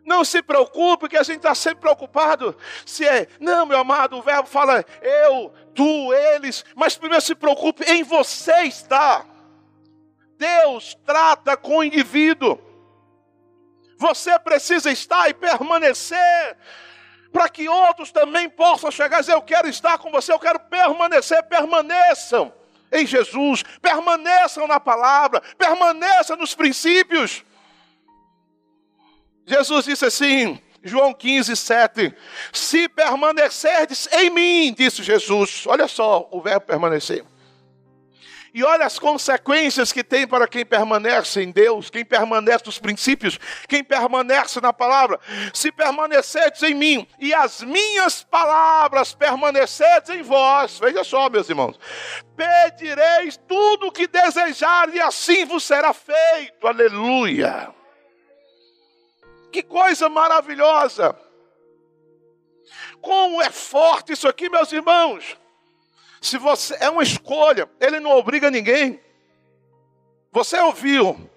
não se preocupe, que a gente está sempre preocupado. Se é, não, meu amado, o verbo fala eu, tu, eles, mas primeiro se preocupe em você estar. Deus trata com o indivíduo. Você precisa estar e permanecer para que outros também possam chegar e dizer: Eu quero estar com você, eu quero permanecer. Permaneçam em Jesus, permaneçam na palavra, permaneçam nos princípios. Jesus disse assim, João 15, 7: Se permanecerdes em mim, disse Jesus, olha só o verbo permanecer e olha as consequências que tem para quem permanece em Deus, quem permanece nos princípios, quem permanece na palavra. Se permanecerdes em mim e as minhas palavras permanecerdes em vós, veja só, meus irmãos, pedireis tudo o que desejar e assim vos será feito. Aleluia. Que coisa maravilhosa. Como é forte isso aqui, meus irmãos. Se você é uma escolha, ele não obriga ninguém. Você ouviu,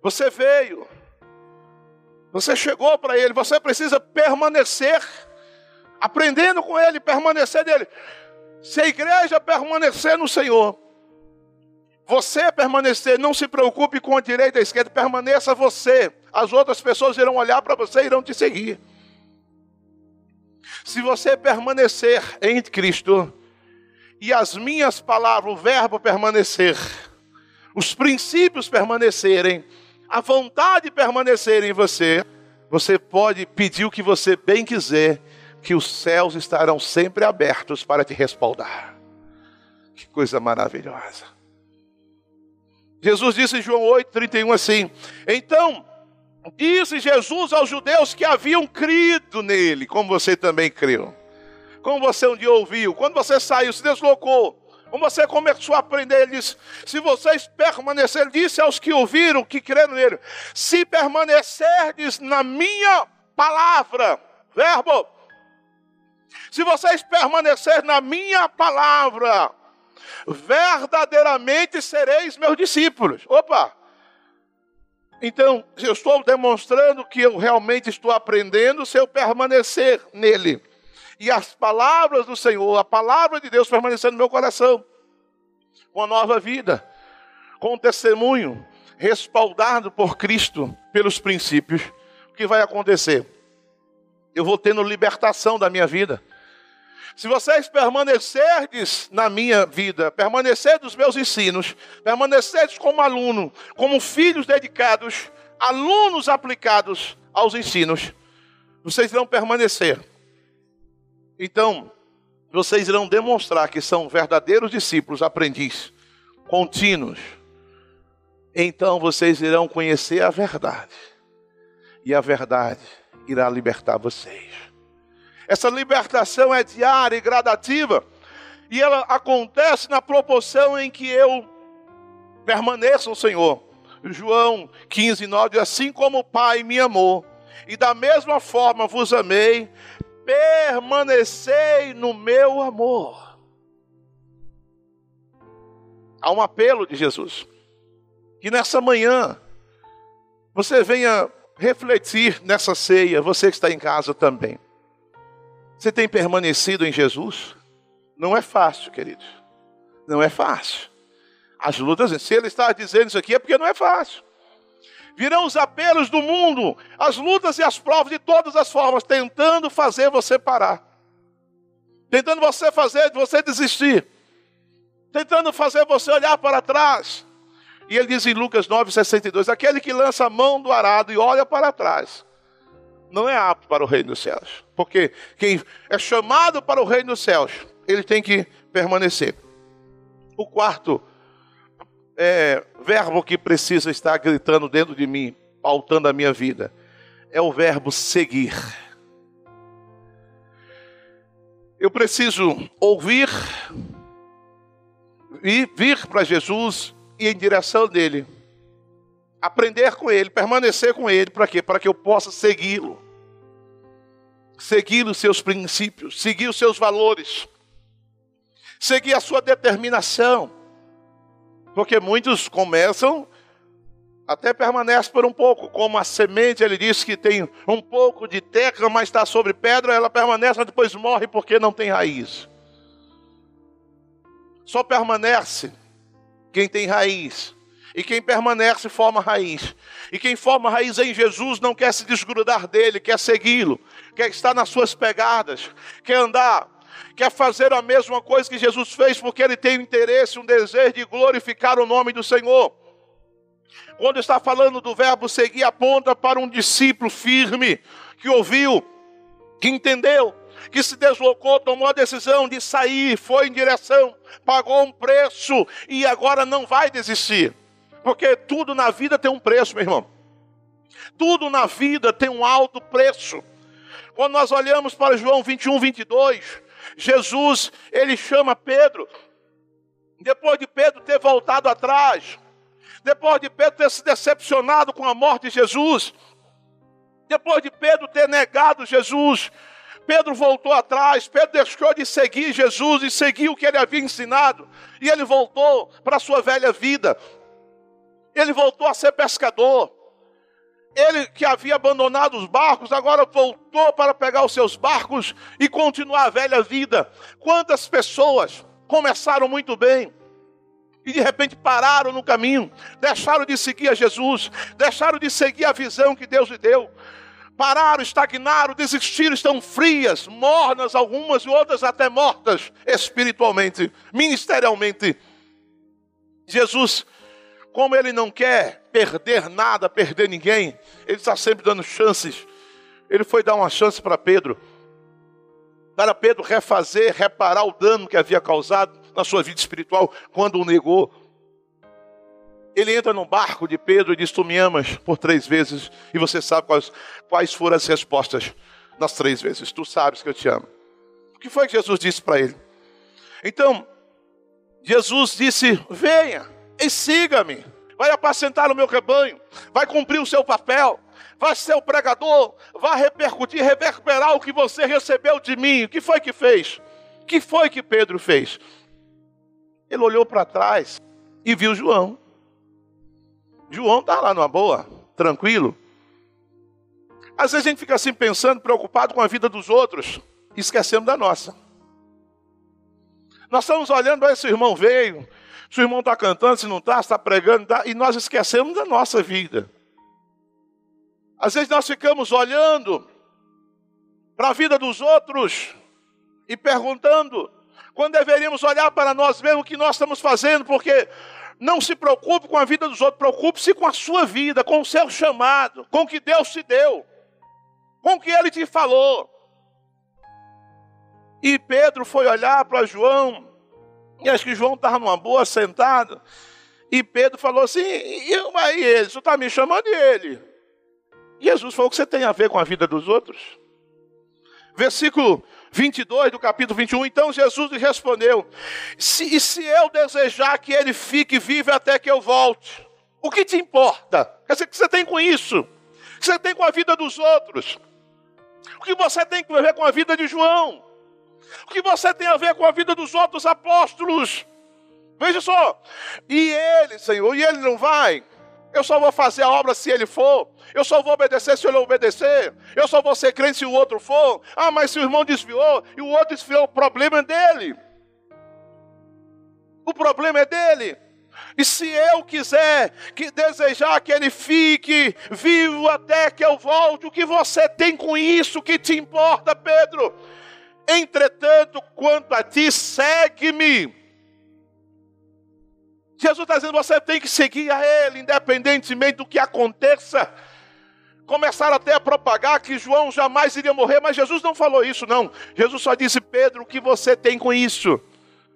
você veio, você chegou para ele, você precisa permanecer, aprendendo com ele, permanecer dele. Se a igreja permanecer no Senhor, você permanecer, não se preocupe com a direita e a esquerda, permaneça você. As outras pessoas irão olhar para você e irão te seguir. Se você permanecer em Cristo, e as minhas palavras, o verbo permanecer, os princípios permanecerem, a vontade permanecer em você, você pode pedir o que você bem quiser, que os céus estarão sempre abertos para te respaldar. Que coisa maravilhosa. Jesus disse em João 8, 31 assim: Então, disse Jesus aos judeus que haviam crido nele, como você também creu. Como você um dia ouviu, quando você saiu, se deslocou. Quando você começou a aprender, ele disse: se vocês permanecerem, disse aos que ouviram, que creram nele, se permanecerdes na minha palavra, verbo, se vocês permanecerem na minha palavra, verdadeiramente sereis meus discípulos. Opa! Então, eu estou demonstrando que eu realmente estou aprendendo se eu permanecer nele. E as palavras do Senhor, a palavra de Deus permanecer no meu coração. Com a nova vida, com o testemunho, respaldado por Cristo, pelos princípios. O que vai acontecer? Eu vou tendo libertação da minha vida. Se vocês permanecerdes na minha vida, permanecer dos meus ensinos, permanecerdes como aluno, como filhos dedicados, alunos aplicados aos ensinos, vocês irão permanecer. Então, vocês irão demonstrar que são verdadeiros discípulos, aprendizes, contínuos. Então vocês irão conhecer a verdade. E a verdade irá libertar vocês. Essa libertação é diária e gradativa. E ela acontece na proporção em que eu permaneço no Senhor. João 15, 9, assim como o Pai me amou, e da mesma forma vos amei, permanecei no meu amor. Há um apelo de Jesus. Que nessa manhã você venha refletir nessa ceia, você que está em casa também. Você tem permanecido em Jesus? Não é fácil, queridos. Não é fácil. As lutas, se ele está dizendo isso aqui, é porque não é fácil. Virão os apelos do mundo, as lutas e as provas de todas as formas, tentando fazer você parar. Tentando você fazer você desistir. Tentando fazer você olhar para trás. E ele diz em Lucas 9,62: aquele que lança a mão do arado e olha para trás, não é apto para o reino dos céus. Porque quem é chamado para o reino dos céus, ele tem que permanecer. O quarto é, verbo que precisa estar gritando dentro de mim, pautando a minha vida, é o verbo seguir. Eu preciso ouvir e vir para Jesus e em direção dele aprender com Ele, permanecer com Ele, para quê? Para que eu possa segui-lo, seguir os seus princípios, seguir os seus valores, seguir a sua determinação, porque muitos começam, até permanecem por um pouco, como a semente, ele diz que tem um pouco de terra, mas está sobre pedra, ela permanece, mas depois morre porque não tem raiz. Só permanece quem tem raiz e quem permanece forma raiz. E quem forma raiz em Jesus não quer se desgrudar dele, quer segui-lo, quer estar nas suas pegadas, quer andar, quer fazer a mesma coisa que Jesus fez, porque ele tem um interesse, um desejo de glorificar o nome do Senhor. Quando está falando do verbo seguir, aponta para um discípulo firme, que ouviu, que entendeu, que se deslocou, tomou a decisão de sair, foi em direção, pagou um preço e agora não vai desistir. Porque tudo na vida tem um preço, meu irmão. Tudo na vida tem um alto preço. Quando nós olhamos para João 21, 22, Jesus, ele chama Pedro, depois de Pedro ter voltado atrás, depois de Pedro ter se decepcionado com a morte de Jesus, depois de Pedro ter negado Jesus, Pedro voltou atrás, Pedro deixou de seguir Jesus e seguir o que ele havia ensinado, e ele voltou para a sua velha vida. Ele voltou a ser pescador. Ele que havia abandonado os barcos, agora voltou para pegar os seus barcos e continuar a velha vida. Quantas pessoas começaram muito bem, e de repente pararam no caminho, deixaram de seguir a Jesus, deixaram de seguir a visão que Deus lhe deu, pararam, estagnaram, desistiram, estão frias, mornas algumas e outras até mortas espiritualmente, ministerialmente. Jesus como ele não quer perder nada, perder ninguém, ele está sempre dando chances. Ele foi dar uma chance para Pedro, para Pedro refazer, reparar o dano que havia causado na sua vida espiritual quando o negou. Ele entra no barco de Pedro e diz: Tu me amas por três vezes, e você sabe quais, quais foram as respostas das três vezes. Tu sabes que eu te amo. O que foi que Jesus disse para ele? Então, Jesus disse: Venha e siga-me. Vai apacentar o meu rebanho, vai cumprir o seu papel, vai ser o pregador, vai repercutir, reverberar o que você recebeu de mim. O que foi que fez? O que foi que Pedro fez? Ele olhou para trás e viu João. João está lá numa boa, tranquilo. Às vezes a gente fica assim pensando, preocupado com a vida dos outros, esquecendo da nossa. Nós estamos olhando, esse irmão veio, se o irmão está cantando, se não está, está pregando, tá, e nós esquecemos da nossa vida. Às vezes nós ficamos olhando para a vida dos outros e perguntando, quando deveríamos olhar para nós mesmos o que nós estamos fazendo, porque não se preocupe com a vida dos outros, preocupe-se com a sua vida, com o seu chamado, com o que Deus te deu, com o que Ele te falou. E Pedro foi olhar para João, e acho que João estava numa boa, sentado, e Pedro falou assim: e aí ele, você está me chamando de ele? Jesus falou: o que você tem a ver com a vida dos outros? Versículo 22 do capítulo 21. Então Jesus lhe respondeu: se, E se eu desejar que ele fique vivo até que eu volte? O que te importa? O que você tem com isso? O que você tem com a vida dos outros? O que você tem a ver com a vida de João? O que você tem a ver com a vida dos outros apóstolos? Veja só. E ele, Senhor, e ele não vai? Eu só vou fazer a obra se ele for. Eu só vou obedecer se ele obedecer. Eu só vou ser crente se o outro for. Ah, mas se o irmão desviou e o outro desviou, o problema é dele. O problema é dele. E se eu quiser que desejar que ele fique vivo até que eu volte, o que você tem com isso que te importa, Pedro? Entretanto, quanto a ti, segue-me. Jesus está dizendo: você tem que seguir a Ele, independentemente do que aconteça. Começaram até a propagar que João jamais iria morrer, mas Jesus não falou isso, não. Jesus só disse: Pedro, o que você tem com isso?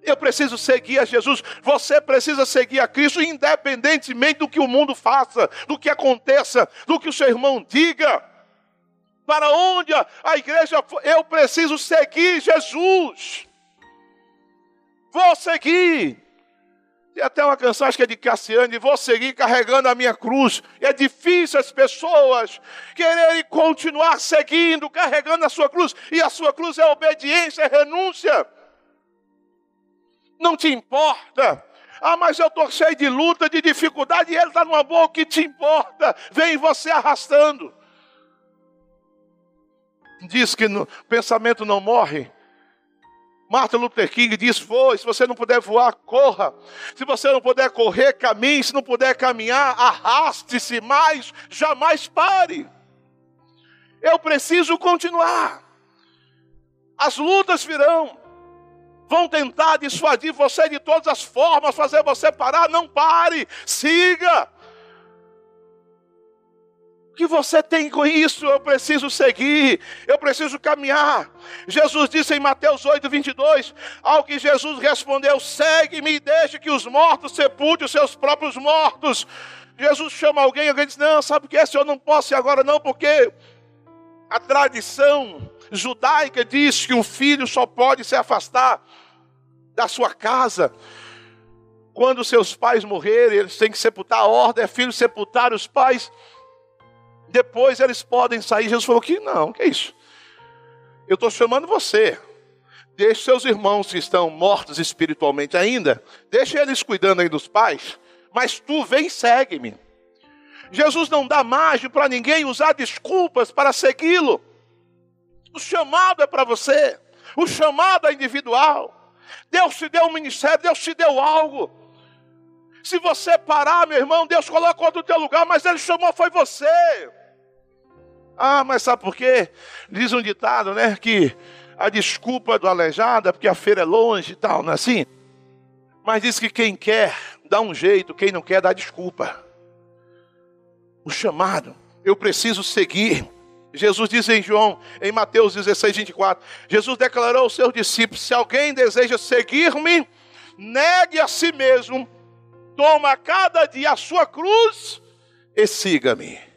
Eu preciso seguir a Jesus, você precisa seguir a Cristo, independentemente do que o mundo faça, do que aconteça, do que o seu irmão diga. Para onde a igreja eu preciso seguir Jesus. Vou seguir. Tem até uma canção, acho que é de Cassiane, vou seguir carregando a minha cruz. É difícil as pessoas quererem continuar seguindo, carregando a sua cruz. E a sua cruz é obediência, é renúncia. Não te importa. Ah, mas eu estou cheio de luta, de dificuldade, e ele está numa boa, o que te importa? Vem você arrastando. Diz que o pensamento não morre, Martin Luther King diz: voe, se você não puder voar, corra. Se você não puder correr, caminhe. Se não puder caminhar, arraste-se, mas jamais pare. Eu preciso continuar. As lutas virão, vão tentar dissuadir você de todas as formas, fazer você parar. Não pare, siga que você tem com isso? Eu preciso seguir, eu preciso caminhar. Jesus disse em Mateus 8, 22, ao que Jesus respondeu: segue-me e deixe que os mortos sepultem os seus próprios mortos. Jesus chama alguém, alguém diz: não, sabe o que é? eu não posso ir agora, não, porque a tradição judaica diz que um filho só pode se afastar da sua casa quando seus pais morrerem, eles têm que sepultar a ordem, é filho sepultar os pais depois eles podem sair. Jesus falou que não, que é isso? Eu estou chamando você. Deixe seus irmãos que estão mortos espiritualmente ainda, deixe eles cuidando aí dos pais, mas tu vem e segue-me. Jesus não dá margem para ninguém usar desculpas para segui-lo. O chamado é para você, o chamado é individual. Deus te deu um ministério, Deus te deu algo. Se você parar, meu irmão, Deus coloca outro teu lugar, mas Ele chamou foi você. Ah, mas sabe por quê? Diz um ditado, né? Que a desculpa do aleijado é porque a feira é longe e tal, não é assim? Mas diz que quem quer dá um jeito, quem não quer dá desculpa. O chamado, eu preciso seguir. Jesus diz em João, em Mateus 16, 24: Jesus declarou aos seus discípulos: Se alguém deseja seguir-me, negue a si mesmo, toma cada dia a sua cruz e siga-me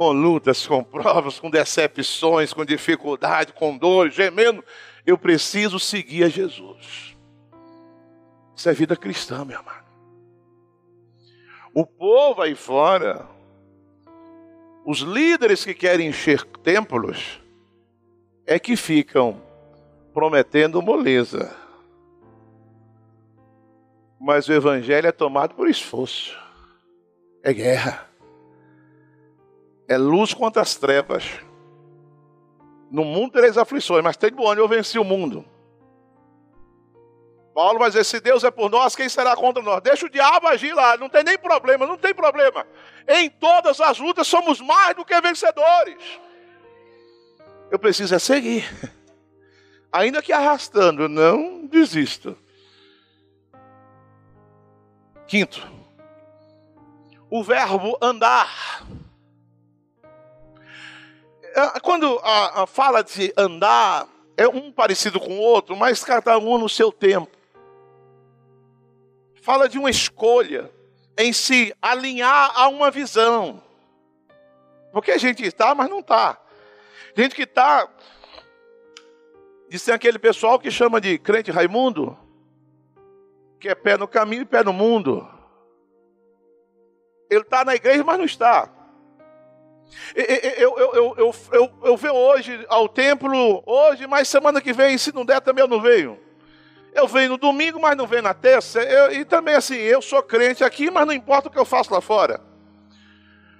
com lutas, com provas, com decepções, com dificuldade, com dor, gemendo, eu preciso seguir a Jesus. Isso é vida cristã, meu amado. O povo aí fora, os líderes que querem encher templos, é que ficam prometendo moleza. Mas o evangelho é tomado por esforço. É guerra. É luz contra as trevas. No mundo tereis aflições, mas tem bom, eu venci o mundo. Paulo vai dizer: se Deus é por nós, quem será contra nós? Deixa o diabo agir lá, não tem nem problema, não tem problema. Em todas as lutas somos mais do que vencedores. Eu preciso é seguir. Ainda que arrastando, não desisto. Quinto, o verbo andar. É, quando a, a fala de andar, é um parecido com o outro, mas cada um no seu tempo. Fala de uma escolha em se alinhar a uma visão. Porque a gente está, mas não está. Gente que está. Dizem aquele pessoal que chama de crente Raimundo que é pé no caminho e pé no mundo. Ele está na igreja, mas não está. Eu, eu, eu, eu, eu, eu venho hoje ao templo, hoje, mas semana que vem, se não der, também eu não venho. Eu venho no domingo, mas não venho na terça. Eu, e também assim, eu sou crente aqui, mas não importa o que eu faço lá fora.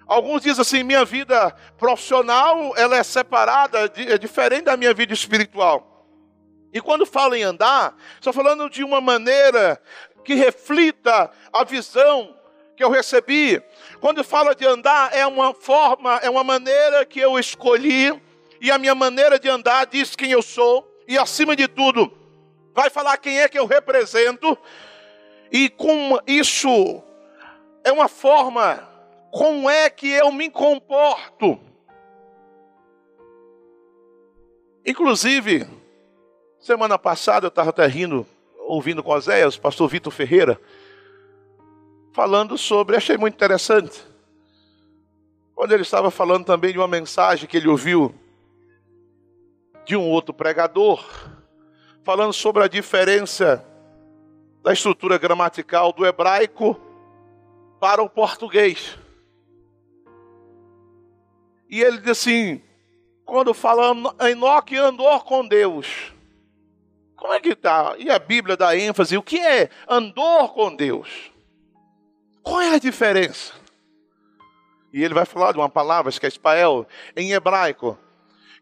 Alguns dizem assim, minha vida profissional, ela é separada, é diferente da minha vida espiritual. E quando fala em andar, estou falando de uma maneira que reflita a visão que eu recebi. Quando fala de andar, é uma forma, é uma maneira que eu escolhi, e a minha maneira de andar diz quem eu sou, e acima de tudo, vai falar quem é que eu represento, e com isso é uma forma, como é que eu me comporto. Inclusive, Semana passada eu estava até rindo, ouvindo com Oséias, pastor Vitor Ferreira, falando sobre, achei muito interessante. Quando ele estava falando também de uma mensagem que ele ouviu de um outro pregador, falando sobre a diferença da estrutura gramatical do hebraico para o português. E ele diz assim: quando fala Enoque andou com Deus, como é que está? E a Bíblia dá ênfase. O que é andor com Deus? Qual é a diferença? E ele vai falar de uma palavra, que é espael, em hebraico.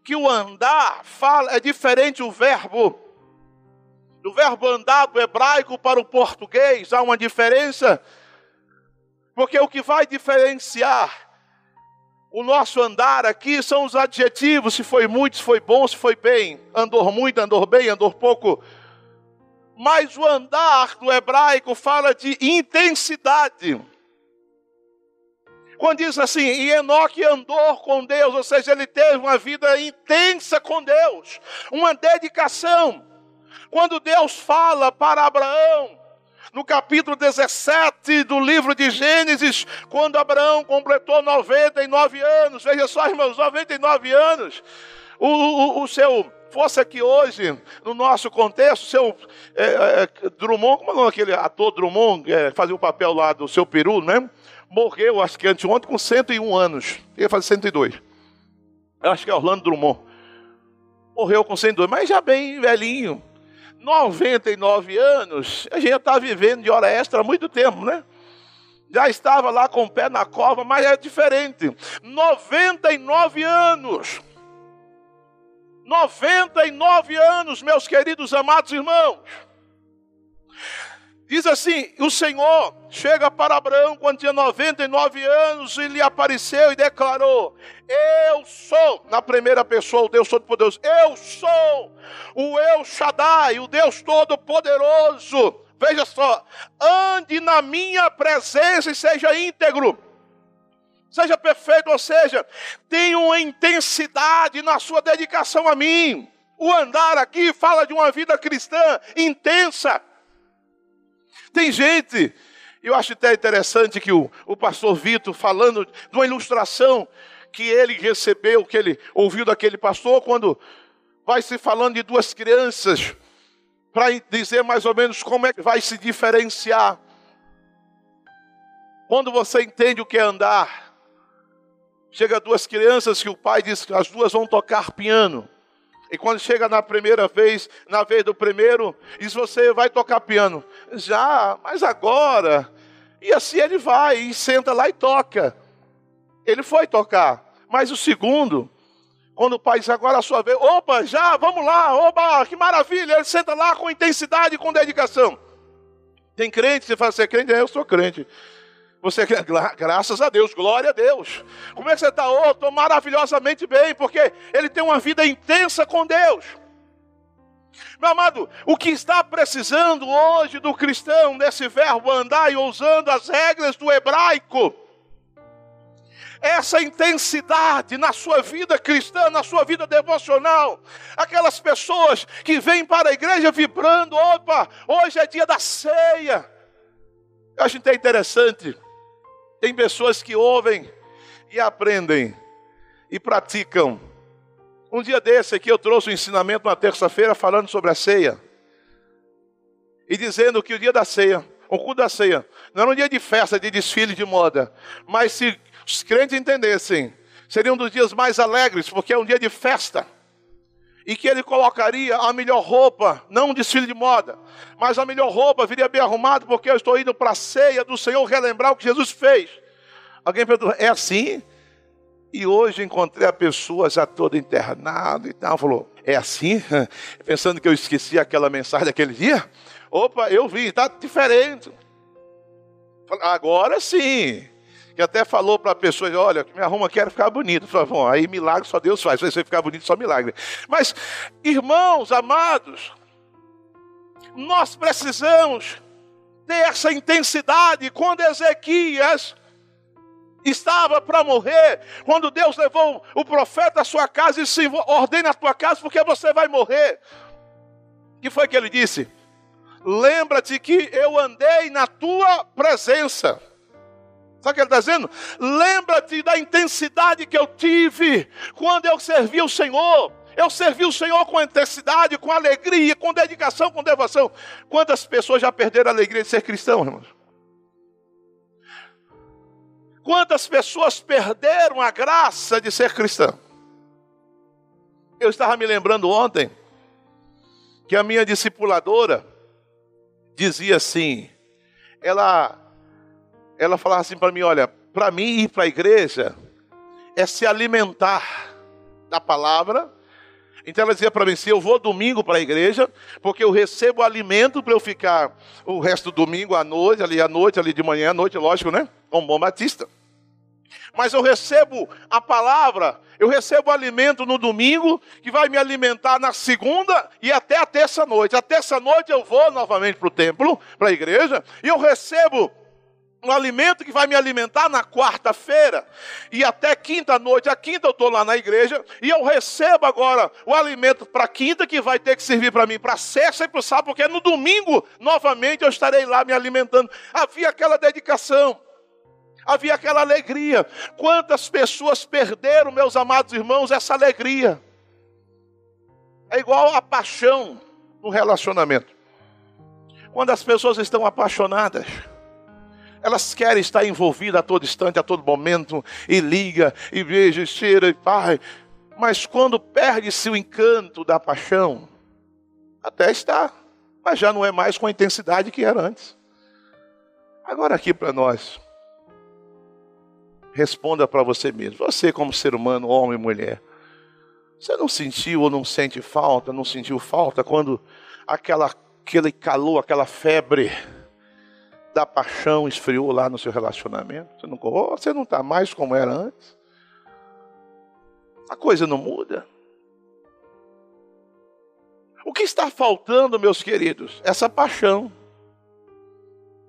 Que o andar fala, é diferente o verbo. Do verbo andar do hebraico para o português, há uma diferença. Porque o que vai diferenciar o nosso andar aqui são os adjetivos, se foi muito, se foi bom, se foi bem. Andou muito, andou bem, andou pouco. Mas o andar do hebraico fala de intensidade. Quando diz assim, e Enoque andou com Deus, ou seja, ele teve uma vida intensa com Deus, uma dedicação. Quando Deus fala para Abraão, no capítulo 17 do livro de Gênesis, quando Abraão completou 99 anos, veja só, irmãos, 99 anos, o, o, o seu fosse aqui hoje, no nosso contexto, seu é, é, Drummond, como é aquele ator Drummond, é, fazia o papel lá do seu peru, né? Morreu, acho que anteontem, com 101 anos. Ia fazer 102. Eu acho que é Orlando Drummond. Morreu com 102, mas já bem velhinho. 99 anos, a gente já está vivendo de hora extra há muito tempo, né? Já estava lá com o pé na cova, mas é diferente. 99 anos. 99 anos, meus queridos amados irmãos. Diz assim: o Senhor chega para Abraão quando tinha 99 anos e lhe apareceu e declarou: Eu sou, na primeira pessoa, o Deus Todo-Poderoso, eu sou o El Shaddai, o Deus Todo-Poderoso. Veja só, ande na minha presença e seja íntegro, seja perfeito, ou seja, tenha uma intensidade na sua dedicação a mim. O andar aqui fala de uma vida cristã intensa tem gente, eu acho até interessante que o, o pastor Vitor, falando de uma ilustração que ele recebeu, que ele ouviu daquele pastor, quando vai se falando de duas crianças para dizer mais ou menos como é que vai se diferenciar. Quando você entende o que é andar, chega duas crianças que o pai diz que as duas vão tocar piano. E quando chega na primeira vez, na vez do primeiro, diz você vai tocar piano. Já, mas agora. E assim ele vai e senta lá e toca. Ele foi tocar. Mas o segundo, quando o pai diz agora a sua vez, opa, já, vamos lá, opa, que maravilha. Ele senta lá com intensidade com dedicação. Tem crente, você fala, você é crente? É, eu sou crente. Você quer, graças a Deus, glória a Deus. Como é que você está? Oh, estou maravilhosamente bem, porque ele tem uma vida intensa com Deus. Meu amado, o que está precisando hoje do cristão, nesse verbo andar e usando as regras do hebraico, essa intensidade na sua vida cristã, na sua vida devocional. Aquelas pessoas que vêm para a igreja vibrando, opa, hoje é dia da ceia. Eu acho até interessante tem pessoas que ouvem e aprendem e praticam. Um dia desse aqui eu trouxe um ensinamento na terça-feira falando sobre a ceia. E dizendo que o dia da ceia, o culto da ceia, não era um dia de festa, de desfile de moda. Mas se os crentes entendessem, seria um dos dias mais alegres, porque é um dia de festa e que ele colocaria a melhor roupa, não um desfile de moda, mas a melhor roupa viria bem arrumado, porque eu estou indo para a ceia do Senhor relembrar o que Jesus fez. Alguém perguntou, é assim? E hoje encontrei a pessoa já toda internada e tal, falou, é assim? Pensando que eu esqueci aquela mensagem daquele dia? Opa, eu vi, está diferente. Agora sim que até falou para a pessoa, olha, me arruma, quero ficar bonito. Falei, bom, aí milagre só Deus faz, se você ficar bonito, só milagre. Mas, irmãos amados, nós precisamos ter essa intensidade. Quando Ezequias estava para morrer, quando Deus levou o profeta à sua casa e disse, ordene a tua casa porque você vai morrer. O que foi que ele disse? Lembra-te que eu andei na tua presença. Sabe o que ele está dizendo? Lembra-te da intensidade que eu tive quando eu servi o Senhor. Eu servi o Senhor com intensidade, com alegria, com dedicação, com devoção. Quantas pessoas já perderam a alegria de ser cristão, irmãos? Quantas pessoas perderam a graça de ser cristão? Eu estava me lembrando ontem que a minha discipuladora dizia assim: ela ela falava assim para mim: olha, para mim ir para a igreja é se alimentar da palavra. Então ela dizia para mim: se eu vou domingo para a igreja, porque eu recebo alimento para eu ficar o resto do domingo à noite, ali à noite, ali de manhã à noite, lógico, né? Como bom batista. Mas eu recebo a palavra, eu recebo alimento no domingo, que vai me alimentar na segunda e até a terça-noite. A terça-noite eu vou novamente para o templo, para a igreja, e eu recebo um alimento que vai me alimentar na quarta-feira e até quinta-noite. A quinta eu estou lá na igreja e eu recebo agora o alimento para quinta que vai ter que servir para mim para sexta e para sábado, porque no domingo novamente eu estarei lá me alimentando. Havia aquela dedicação. Havia aquela alegria. Quantas pessoas perderam, meus amados irmãos, essa alegria? É igual a paixão no relacionamento. Quando as pessoas estão apaixonadas, elas querem estar envolvidas a todo instante, a todo momento, e liga, e beija, e cheira, e pai. Mas quando perde-se o encanto da paixão, até está, mas já não é mais com a intensidade que era antes. Agora aqui para nós, responda para você mesmo. Você como ser humano, homem e mulher, você não sentiu ou não sente falta, não sentiu falta quando aquela, aquele calor, aquela febre da paixão esfriou lá no seu relacionamento? Você não, você não está mais como era antes? A coisa não muda. O que está faltando, meus queridos? Essa paixão.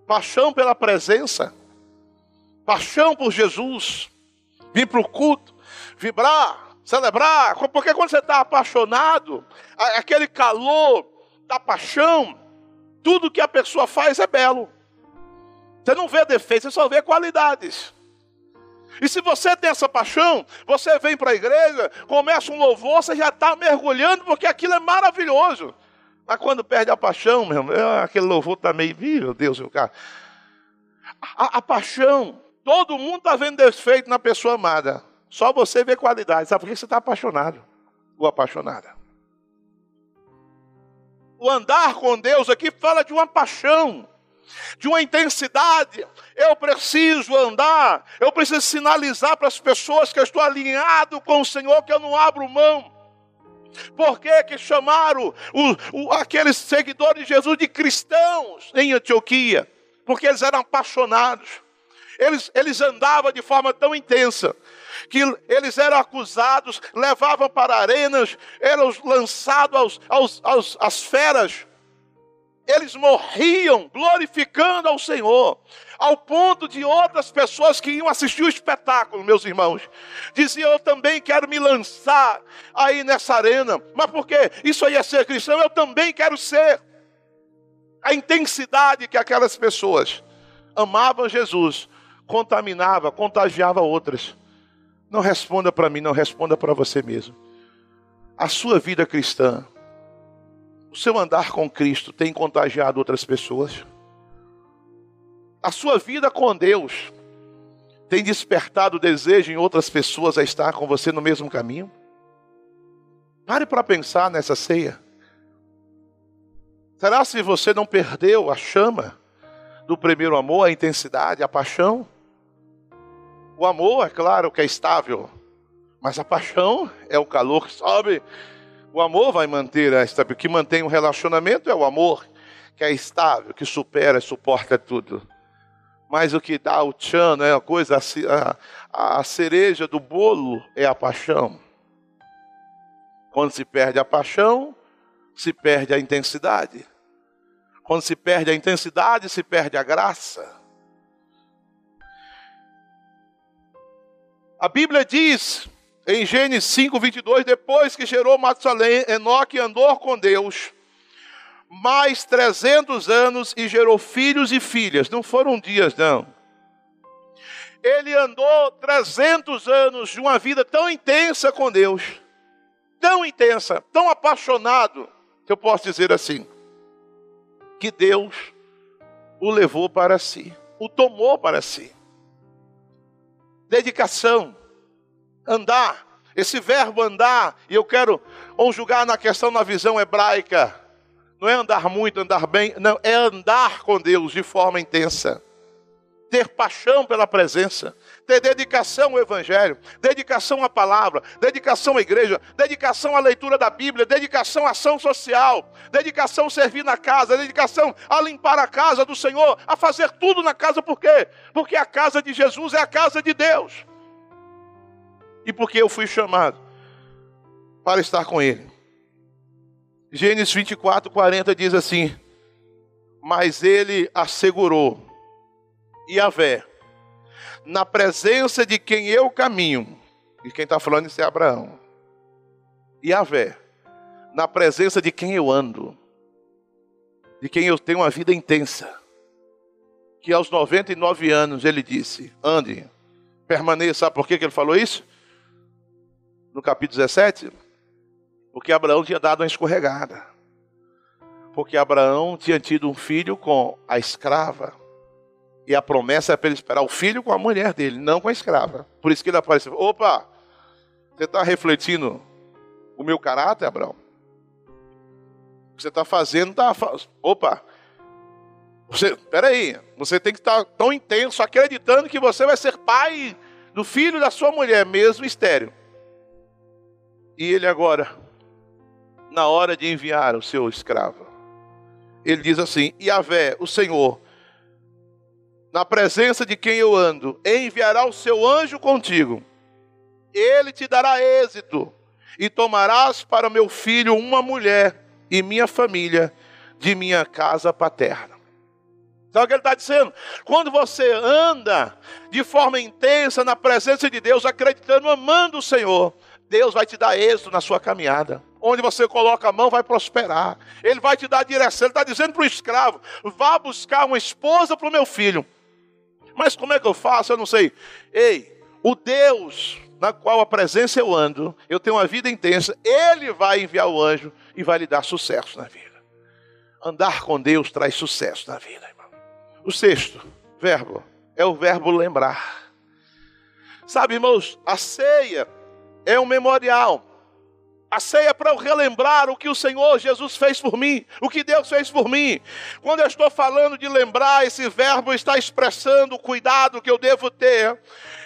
Paixão pela presença. Paixão por Jesus. Vir para o culto, vibrar, celebrar. Porque quando você está apaixonado, aquele calor da paixão, tudo que a pessoa faz é belo. Você não vê defeitos, você só vê qualidades. E se você tem essa paixão, você vem para a igreja, começa um louvor, você já está mergulhando, porque aquilo é maravilhoso. Mas quando perde a paixão, meu é, aquele louvor está meio, meu Deus, meu cara. A, a paixão, todo mundo está vendo defeito na pessoa amada. Só você vê qualidade. Sabe por que você está apaixonado? Ou apaixonada? O andar com Deus aqui fala de uma paixão, de uma intensidade. Eu preciso andar, eu preciso sinalizar para as pessoas que eu estou alinhado com o Senhor, que eu não abro mão. Por que, que chamaram o, o, aqueles seguidores de Jesus de cristãos em Antioquia? Porque eles eram apaixonados. Eles, eles andavam de forma tão intensa que eles eram acusados, levavam para arenas, eram lançados aos, aos, aos, às feras. Eles morriam glorificando ao Senhor, ao ponto de outras pessoas que iam assistir o espetáculo, meus irmãos, diziam: Eu também quero me lançar aí nessa arena, mas porque isso aí é ser cristão, eu também quero ser. A intensidade que aquelas pessoas amavam Jesus contaminava, contagiava outras. Não responda para mim, não responda para você mesmo. A sua vida cristã, o seu andar com Cristo tem contagiado outras pessoas? A sua vida com Deus tem despertado desejo em outras pessoas a estar com você no mesmo caminho? Pare para pensar nessa ceia. Será se você não perdeu a chama do primeiro amor, a intensidade, a paixão? O amor, é claro que é estável, mas a paixão é o calor que sobe. O amor vai manter esta, o que mantém um relacionamento é o amor, que é estável, que supera, suporta tudo. Mas o que dá o tchan, é a coisa, a, a cereja do bolo é a paixão. Quando se perde a paixão, se perde a intensidade. Quando se perde a intensidade, se perde a graça. A Bíblia diz em Gênesis 5, 22, depois que gerou Matusalém, Enoque andou com Deus mais 300 anos e gerou filhos e filhas. Não foram dias, não. Ele andou 300 anos de uma vida tão intensa com Deus, tão intensa, tão apaixonado, que eu posso dizer assim, que Deus o levou para si, o tomou para si dedicação, andar. Esse verbo andar, e eu quero conjugar na questão na visão hebraica. Não é andar muito, andar bem, não, é andar com Deus de forma intensa. Ter paixão pela presença, ter dedicação ao Evangelho, dedicação à palavra, dedicação à igreja, dedicação à leitura da Bíblia, dedicação à ação social, dedicação a servir na casa, dedicação a limpar a casa do Senhor, a fazer tudo na casa, por quê? Porque a casa de Jesus é a casa de Deus. E porque eu fui chamado para estar com Ele. Gênesis 24, 40 diz assim: Mas ele assegurou, Yahvé, na presença de quem eu caminho. E quem está falando isso é Abraão. E Yahvé, na presença de quem eu ando, de quem eu tenho uma vida intensa. Que aos 99 anos ele disse: ande, permaneça. Sabe por que ele falou isso? No capítulo 17? Porque Abraão tinha dado uma escorregada. Porque Abraão tinha tido um filho com a escrava. E a promessa é para ele esperar o filho com a mulher dele, não com a escrava. Por isso que ele apareceu. Opa, você está refletindo o meu caráter, Abraão? O que você está fazendo está. Opa, você, peraí, você tem que estar tá tão intenso acreditando que você vai ser pai do filho da sua mulher, mesmo estéreo. E ele agora, na hora de enviar o seu escravo, ele diz assim: Yahvé, o Senhor, na presença de quem eu ando, enviará o seu anjo contigo. Ele te dará êxito, e tomarás para meu filho uma mulher e minha família de minha casa paterna. Sabe o que ele está dizendo? Quando você anda de forma intensa na presença de Deus, acreditando, amando o Senhor, Deus vai te dar êxito na sua caminhada. Onde você coloca a mão, vai prosperar. Ele vai te dar direção. Ele está dizendo para o escravo: vá buscar uma esposa para o meu filho. Mas como é que eu faço? Eu não sei. Ei, o Deus na qual a presença eu ando, eu tenho uma vida intensa, ele vai enviar o anjo e vai lhe dar sucesso na vida. Andar com Deus traz sucesso na vida, irmão. O sexto verbo é o verbo lembrar. Sabe, irmãos, a ceia é um memorial. A ceia é para eu relembrar o que o Senhor Jesus fez por mim, o que Deus fez por mim. Quando eu estou falando de lembrar, esse verbo está expressando o cuidado que eu devo ter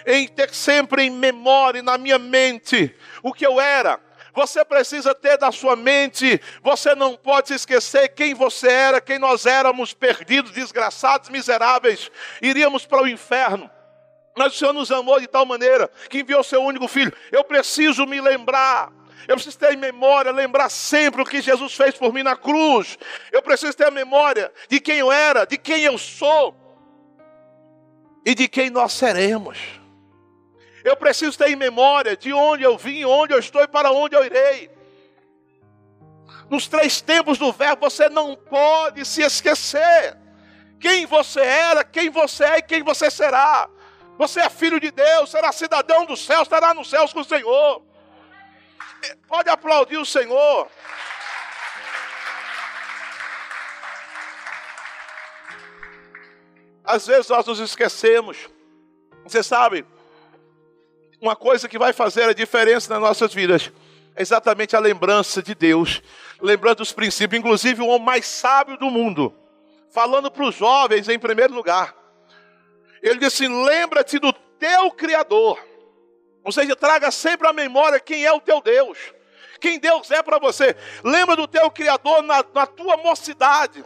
em ter sempre em memória, na minha mente, o que eu era. Você precisa ter da sua mente, você não pode esquecer quem você era, quem nós éramos, perdidos, desgraçados, miseráveis, iríamos para o inferno. Mas o Senhor nos amou de tal maneira que enviou seu único filho. Eu preciso me lembrar. Eu preciso ter em memória, lembrar sempre o que Jesus fez por mim na cruz. Eu preciso ter a memória de quem eu era, de quem eu sou e de quem nós seremos. Eu preciso ter em memória de onde eu vim, onde eu estou e para onde eu irei. Nos três tempos do verbo, você não pode se esquecer quem você era, quem você é e quem você será. Você é filho de Deus, será cidadão do céu, estará nos céus com o Senhor. Pode aplaudir o Senhor. Às vezes nós nos esquecemos. Você sabe, uma coisa que vai fazer a diferença nas nossas vidas é exatamente a lembrança de Deus, lembrando os princípios, inclusive o homem mais sábio do mundo, falando para os jovens em primeiro lugar. Ele disse: assim, lembra-te do teu Criador. Ou seja, traga sempre à memória quem é o teu Deus, quem Deus é para você. Lembra do teu Criador na, na tua mocidade,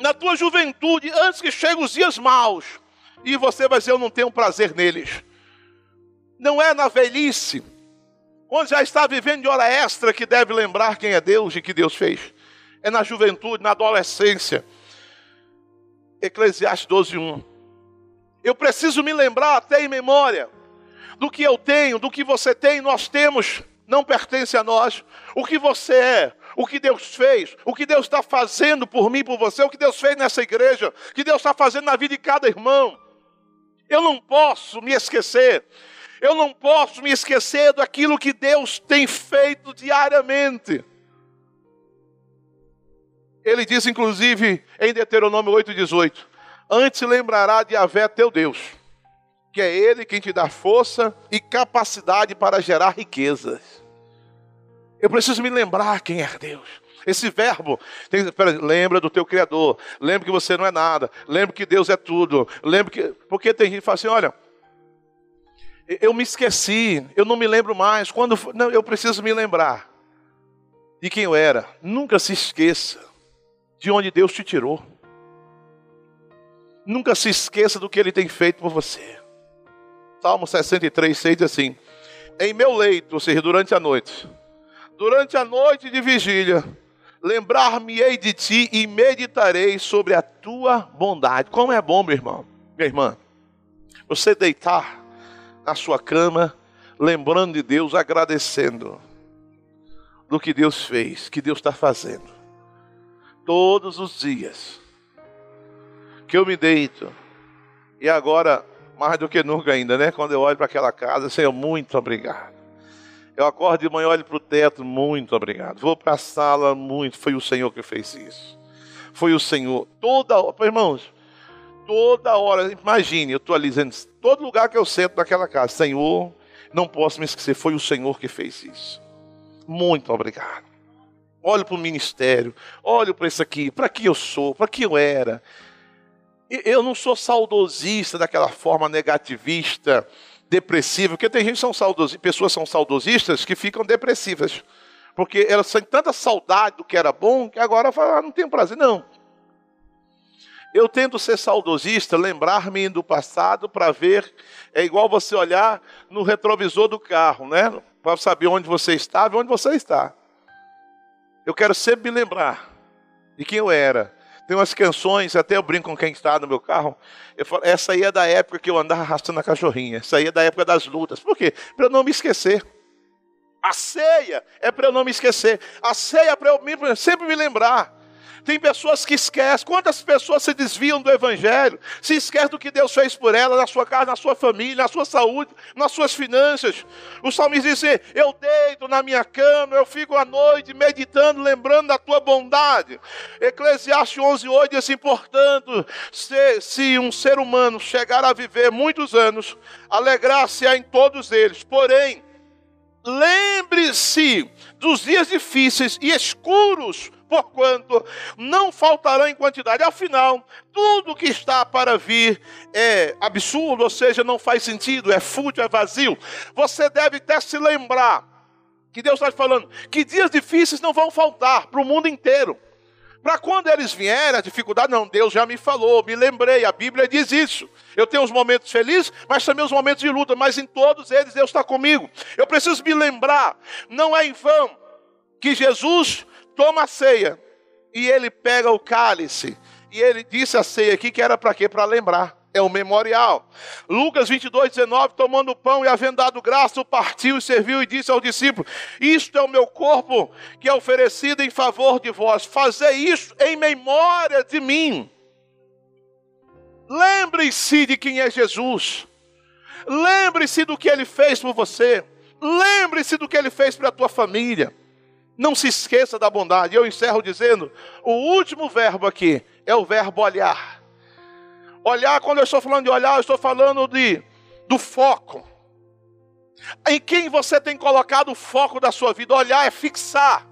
na tua juventude, antes que cheguem os dias maus. E você vai dizer: Eu não tenho prazer neles. Não é na velhice, onde já está vivendo de hora extra, que deve lembrar quem é Deus e que Deus fez. É na juventude, na adolescência. Eclesiastes 12, 1. Eu preciso me lembrar até em memória do que eu tenho, do que você tem, nós temos, não pertence a nós. O que você é, o que Deus fez, o que Deus está fazendo por mim, por você, o que Deus fez nessa igreja, o que Deus está fazendo na vida de cada irmão. Eu não posso me esquecer. Eu não posso me esquecer daquilo que Deus tem feito diariamente. Ele diz, inclusive, em Deuteronômio 8,18: Antes lembrará de Avé teu Deus, que é Ele quem te dá força e capacidade para gerar riquezas. Eu preciso me lembrar quem é Deus. Esse verbo, tem, pera, lembra do teu Criador, lembra que você não é nada, lembra que Deus é tudo, lembra que. Porque tem gente que fala assim: olha, eu me esqueci, eu não me lembro mais. Quando não, eu preciso me lembrar de quem eu era. Nunca se esqueça de onde Deus te tirou. Nunca se esqueça do que ele tem feito por você. Salmo 63, 6 diz assim: Em meu leito, ou seja, durante a noite, durante a noite de vigília, lembrar-me-ei de ti e meditarei sobre a tua bondade. Como é bom, meu irmão, minha irmã, você deitar na sua cama, lembrando de Deus, agradecendo do que Deus fez, que Deus está fazendo, todos os dias que eu me deito. E agora, mais do que nunca ainda, né? Quando eu olho para aquela casa, Senhor, muito obrigado. Eu acordo de manhã, olho para o teto, muito obrigado. Vou para a sala, muito. Foi o Senhor que fez isso. Foi o Senhor. Toda hora, irmãos, toda hora, imagine, eu estou ali dizendo, todo lugar que eu sento naquela casa, Senhor, não posso me esquecer, foi o Senhor que fez isso. Muito obrigado. Olho para o ministério, olho para isso aqui, para que eu sou, para que eu era. Eu não sou saudosista daquela forma negativista, depressiva, porque tem gente que são saudosistas, pessoas são saudosistas que ficam depressivas. Porque elas têm tanta saudade do que era bom que agora falam, ah, não tenho prazer. Não. Eu tento ser saudosista, lembrar-me do passado para ver. É igual você olhar no retrovisor do carro, né? Para saber onde você estava e onde você está. Eu quero sempre me lembrar de quem eu era, tem umas canções, até eu brinco com quem está no meu carro. Eu falo, essa aí é da época que eu andava arrastando a cachorrinha. Essa aí é da época das lutas. Por quê? Para eu não me esquecer. A ceia é para eu não me esquecer. A ceia é para eu sempre me lembrar. Tem pessoas que esquecem. Quantas pessoas se desviam do Evangelho? Se esquecem do que Deus fez por elas, na sua casa, na sua família, na sua saúde, nas suas finanças. O salmista diz assim, Eu deito na minha cama, eu fico à noite meditando, lembrando da tua bondade. Eclesiastes 11, 8 diz assim: Portanto, se, se um ser humano chegar a viver muitos anos, alegrar-se-á em todos eles. Porém, lembre-se dos dias difíceis e escuros porquanto não faltarão em quantidade. Afinal, tudo que está para vir é absurdo, ou seja, não faz sentido, é fútil, é vazio. Você deve até se lembrar que Deus está falando que dias difíceis não vão faltar para o mundo inteiro. Para quando eles vierem, a dificuldade, não, Deus já me falou, me lembrei, a Bíblia diz isso. Eu tenho os momentos felizes, mas também os momentos de luta, mas em todos eles Deus está comigo. Eu preciso me lembrar, não é em vão que Jesus toma a ceia e ele pega o cálice. E ele disse a ceia aqui que era para quê? Para lembrar. É um memorial. Lucas 22, 19, tomando o pão e havendo dado graça, o partiu e serviu e disse aos discípulos: Isto é o meu corpo que é oferecido em favor de vós. Fazei isso em memória de mim. Lembre-se de quem é Jesus. Lembre-se do que ele fez por você. Lembre-se do que ele fez para a tua família. Não se esqueça da bondade. Eu encerro dizendo: o último verbo aqui é o verbo olhar. Olhar, quando eu estou falando de olhar, eu estou falando de do foco. Em quem você tem colocado o foco da sua vida? Olhar é fixar.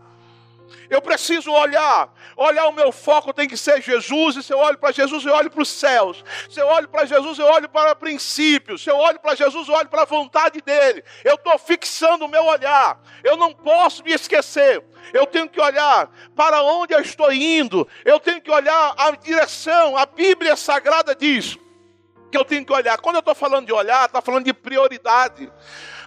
Eu preciso olhar. Olhar o meu foco tem que ser Jesus. E se eu olho para Jesus, eu olho para os céus. Se eu olho para Jesus, eu olho para princípios. Se eu olho para Jesus, eu olho para a vontade dele. Eu estou fixando o meu olhar. Eu não posso me esquecer. Eu tenho que olhar para onde eu estou indo. Eu tenho que olhar a direção. A Bíblia Sagrada diz que eu tenho que olhar. Quando eu estou falando de olhar, está falando de prioridade.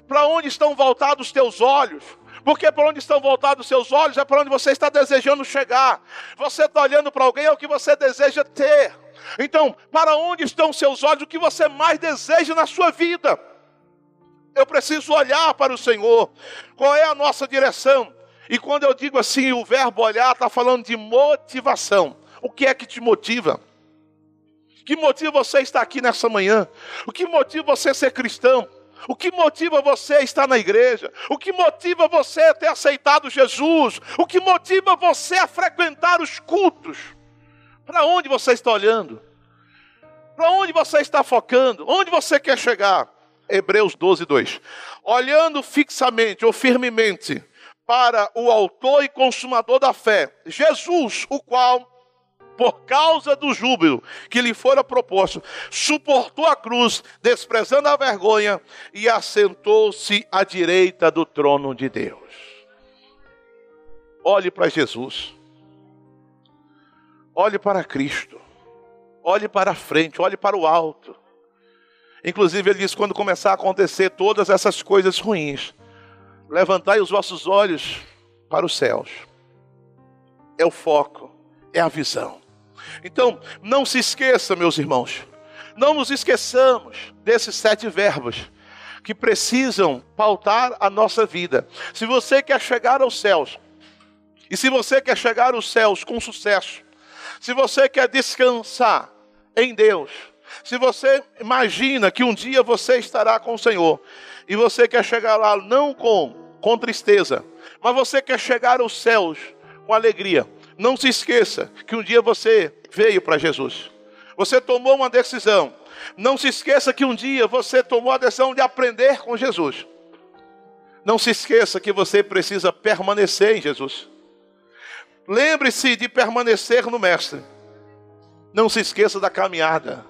Para onde estão voltados os teus olhos? Porque para onde estão voltados os seus olhos é para onde você está desejando chegar. Você está olhando para alguém é o que você deseja ter. Então, para onde estão os seus olhos? O que você mais deseja na sua vida? Eu preciso olhar para o Senhor. Qual é a nossa direção? E quando eu digo assim, o verbo olhar está falando de motivação. O que é que te motiva? O que motiva você estar aqui nessa manhã? O que motiva você ser cristão? O que motiva você a estar na igreja? O que motiva você a ter aceitado Jesus? O que motiva você a frequentar os cultos? Para onde você está olhando? Para onde você está focando? Onde você quer chegar? Hebreus 12, 2. Olhando fixamente ou firmemente para o Autor e Consumador da fé, Jesus, o qual por causa do júbilo que lhe fora proposto, suportou a cruz, desprezando a vergonha, e assentou-se à direita do trono de Deus. Olhe para Jesus. Olhe para Cristo. Olhe para a frente, olhe para o alto. Inclusive, ele diz: quando começar a acontecer todas essas coisas ruins, levantai os vossos olhos para os céus. É o foco, é a visão. Então, não se esqueça, meus irmãos, não nos esqueçamos desses sete verbos que precisam pautar a nossa vida. Se você quer chegar aos céus, e se você quer chegar aos céus com sucesso, se você quer descansar em Deus, se você imagina que um dia você estará com o Senhor, e você quer chegar lá não com, com tristeza, mas você quer chegar aos céus com alegria, não se esqueça que um dia você veio para Jesus. Você tomou uma decisão. Não se esqueça que um dia você tomou a decisão de aprender com Jesus. Não se esqueça que você precisa permanecer em Jesus. Lembre-se de permanecer no Mestre. Não se esqueça da caminhada.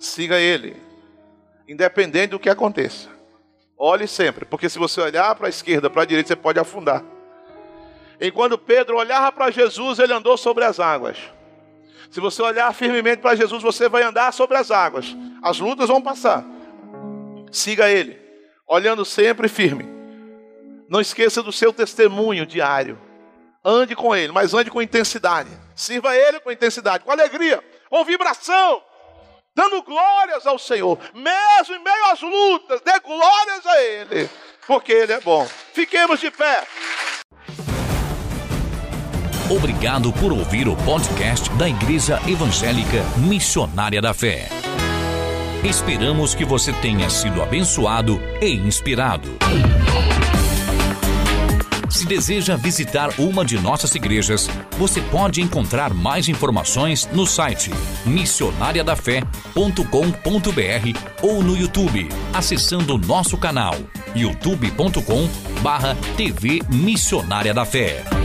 Siga Ele, independente do que aconteça. Olhe sempre, porque se você olhar para a esquerda, para a direita, você pode afundar. Enquanto Pedro olhava para Jesus, ele andou sobre as águas. Se você olhar firmemente para Jesus, você vai andar sobre as águas. As lutas vão passar. Siga Ele, olhando sempre firme. Não esqueça do seu testemunho diário. Ande com Ele, mas ande com intensidade. Sirva Ele com intensidade, com alegria, com vibração, dando glórias ao Senhor, mesmo em meio às lutas, dê glórias a Ele, porque Ele é bom. Fiquemos de pé. Obrigado por ouvir o podcast da Igreja Evangélica Missionária da Fé. Esperamos que você tenha sido abençoado e inspirado. Se deseja visitar uma de nossas igrejas, você pode encontrar mais informações no site missionariadafé.com.br ou no YouTube, acessando nosso canal youtube.com/tv Missionária da Fé.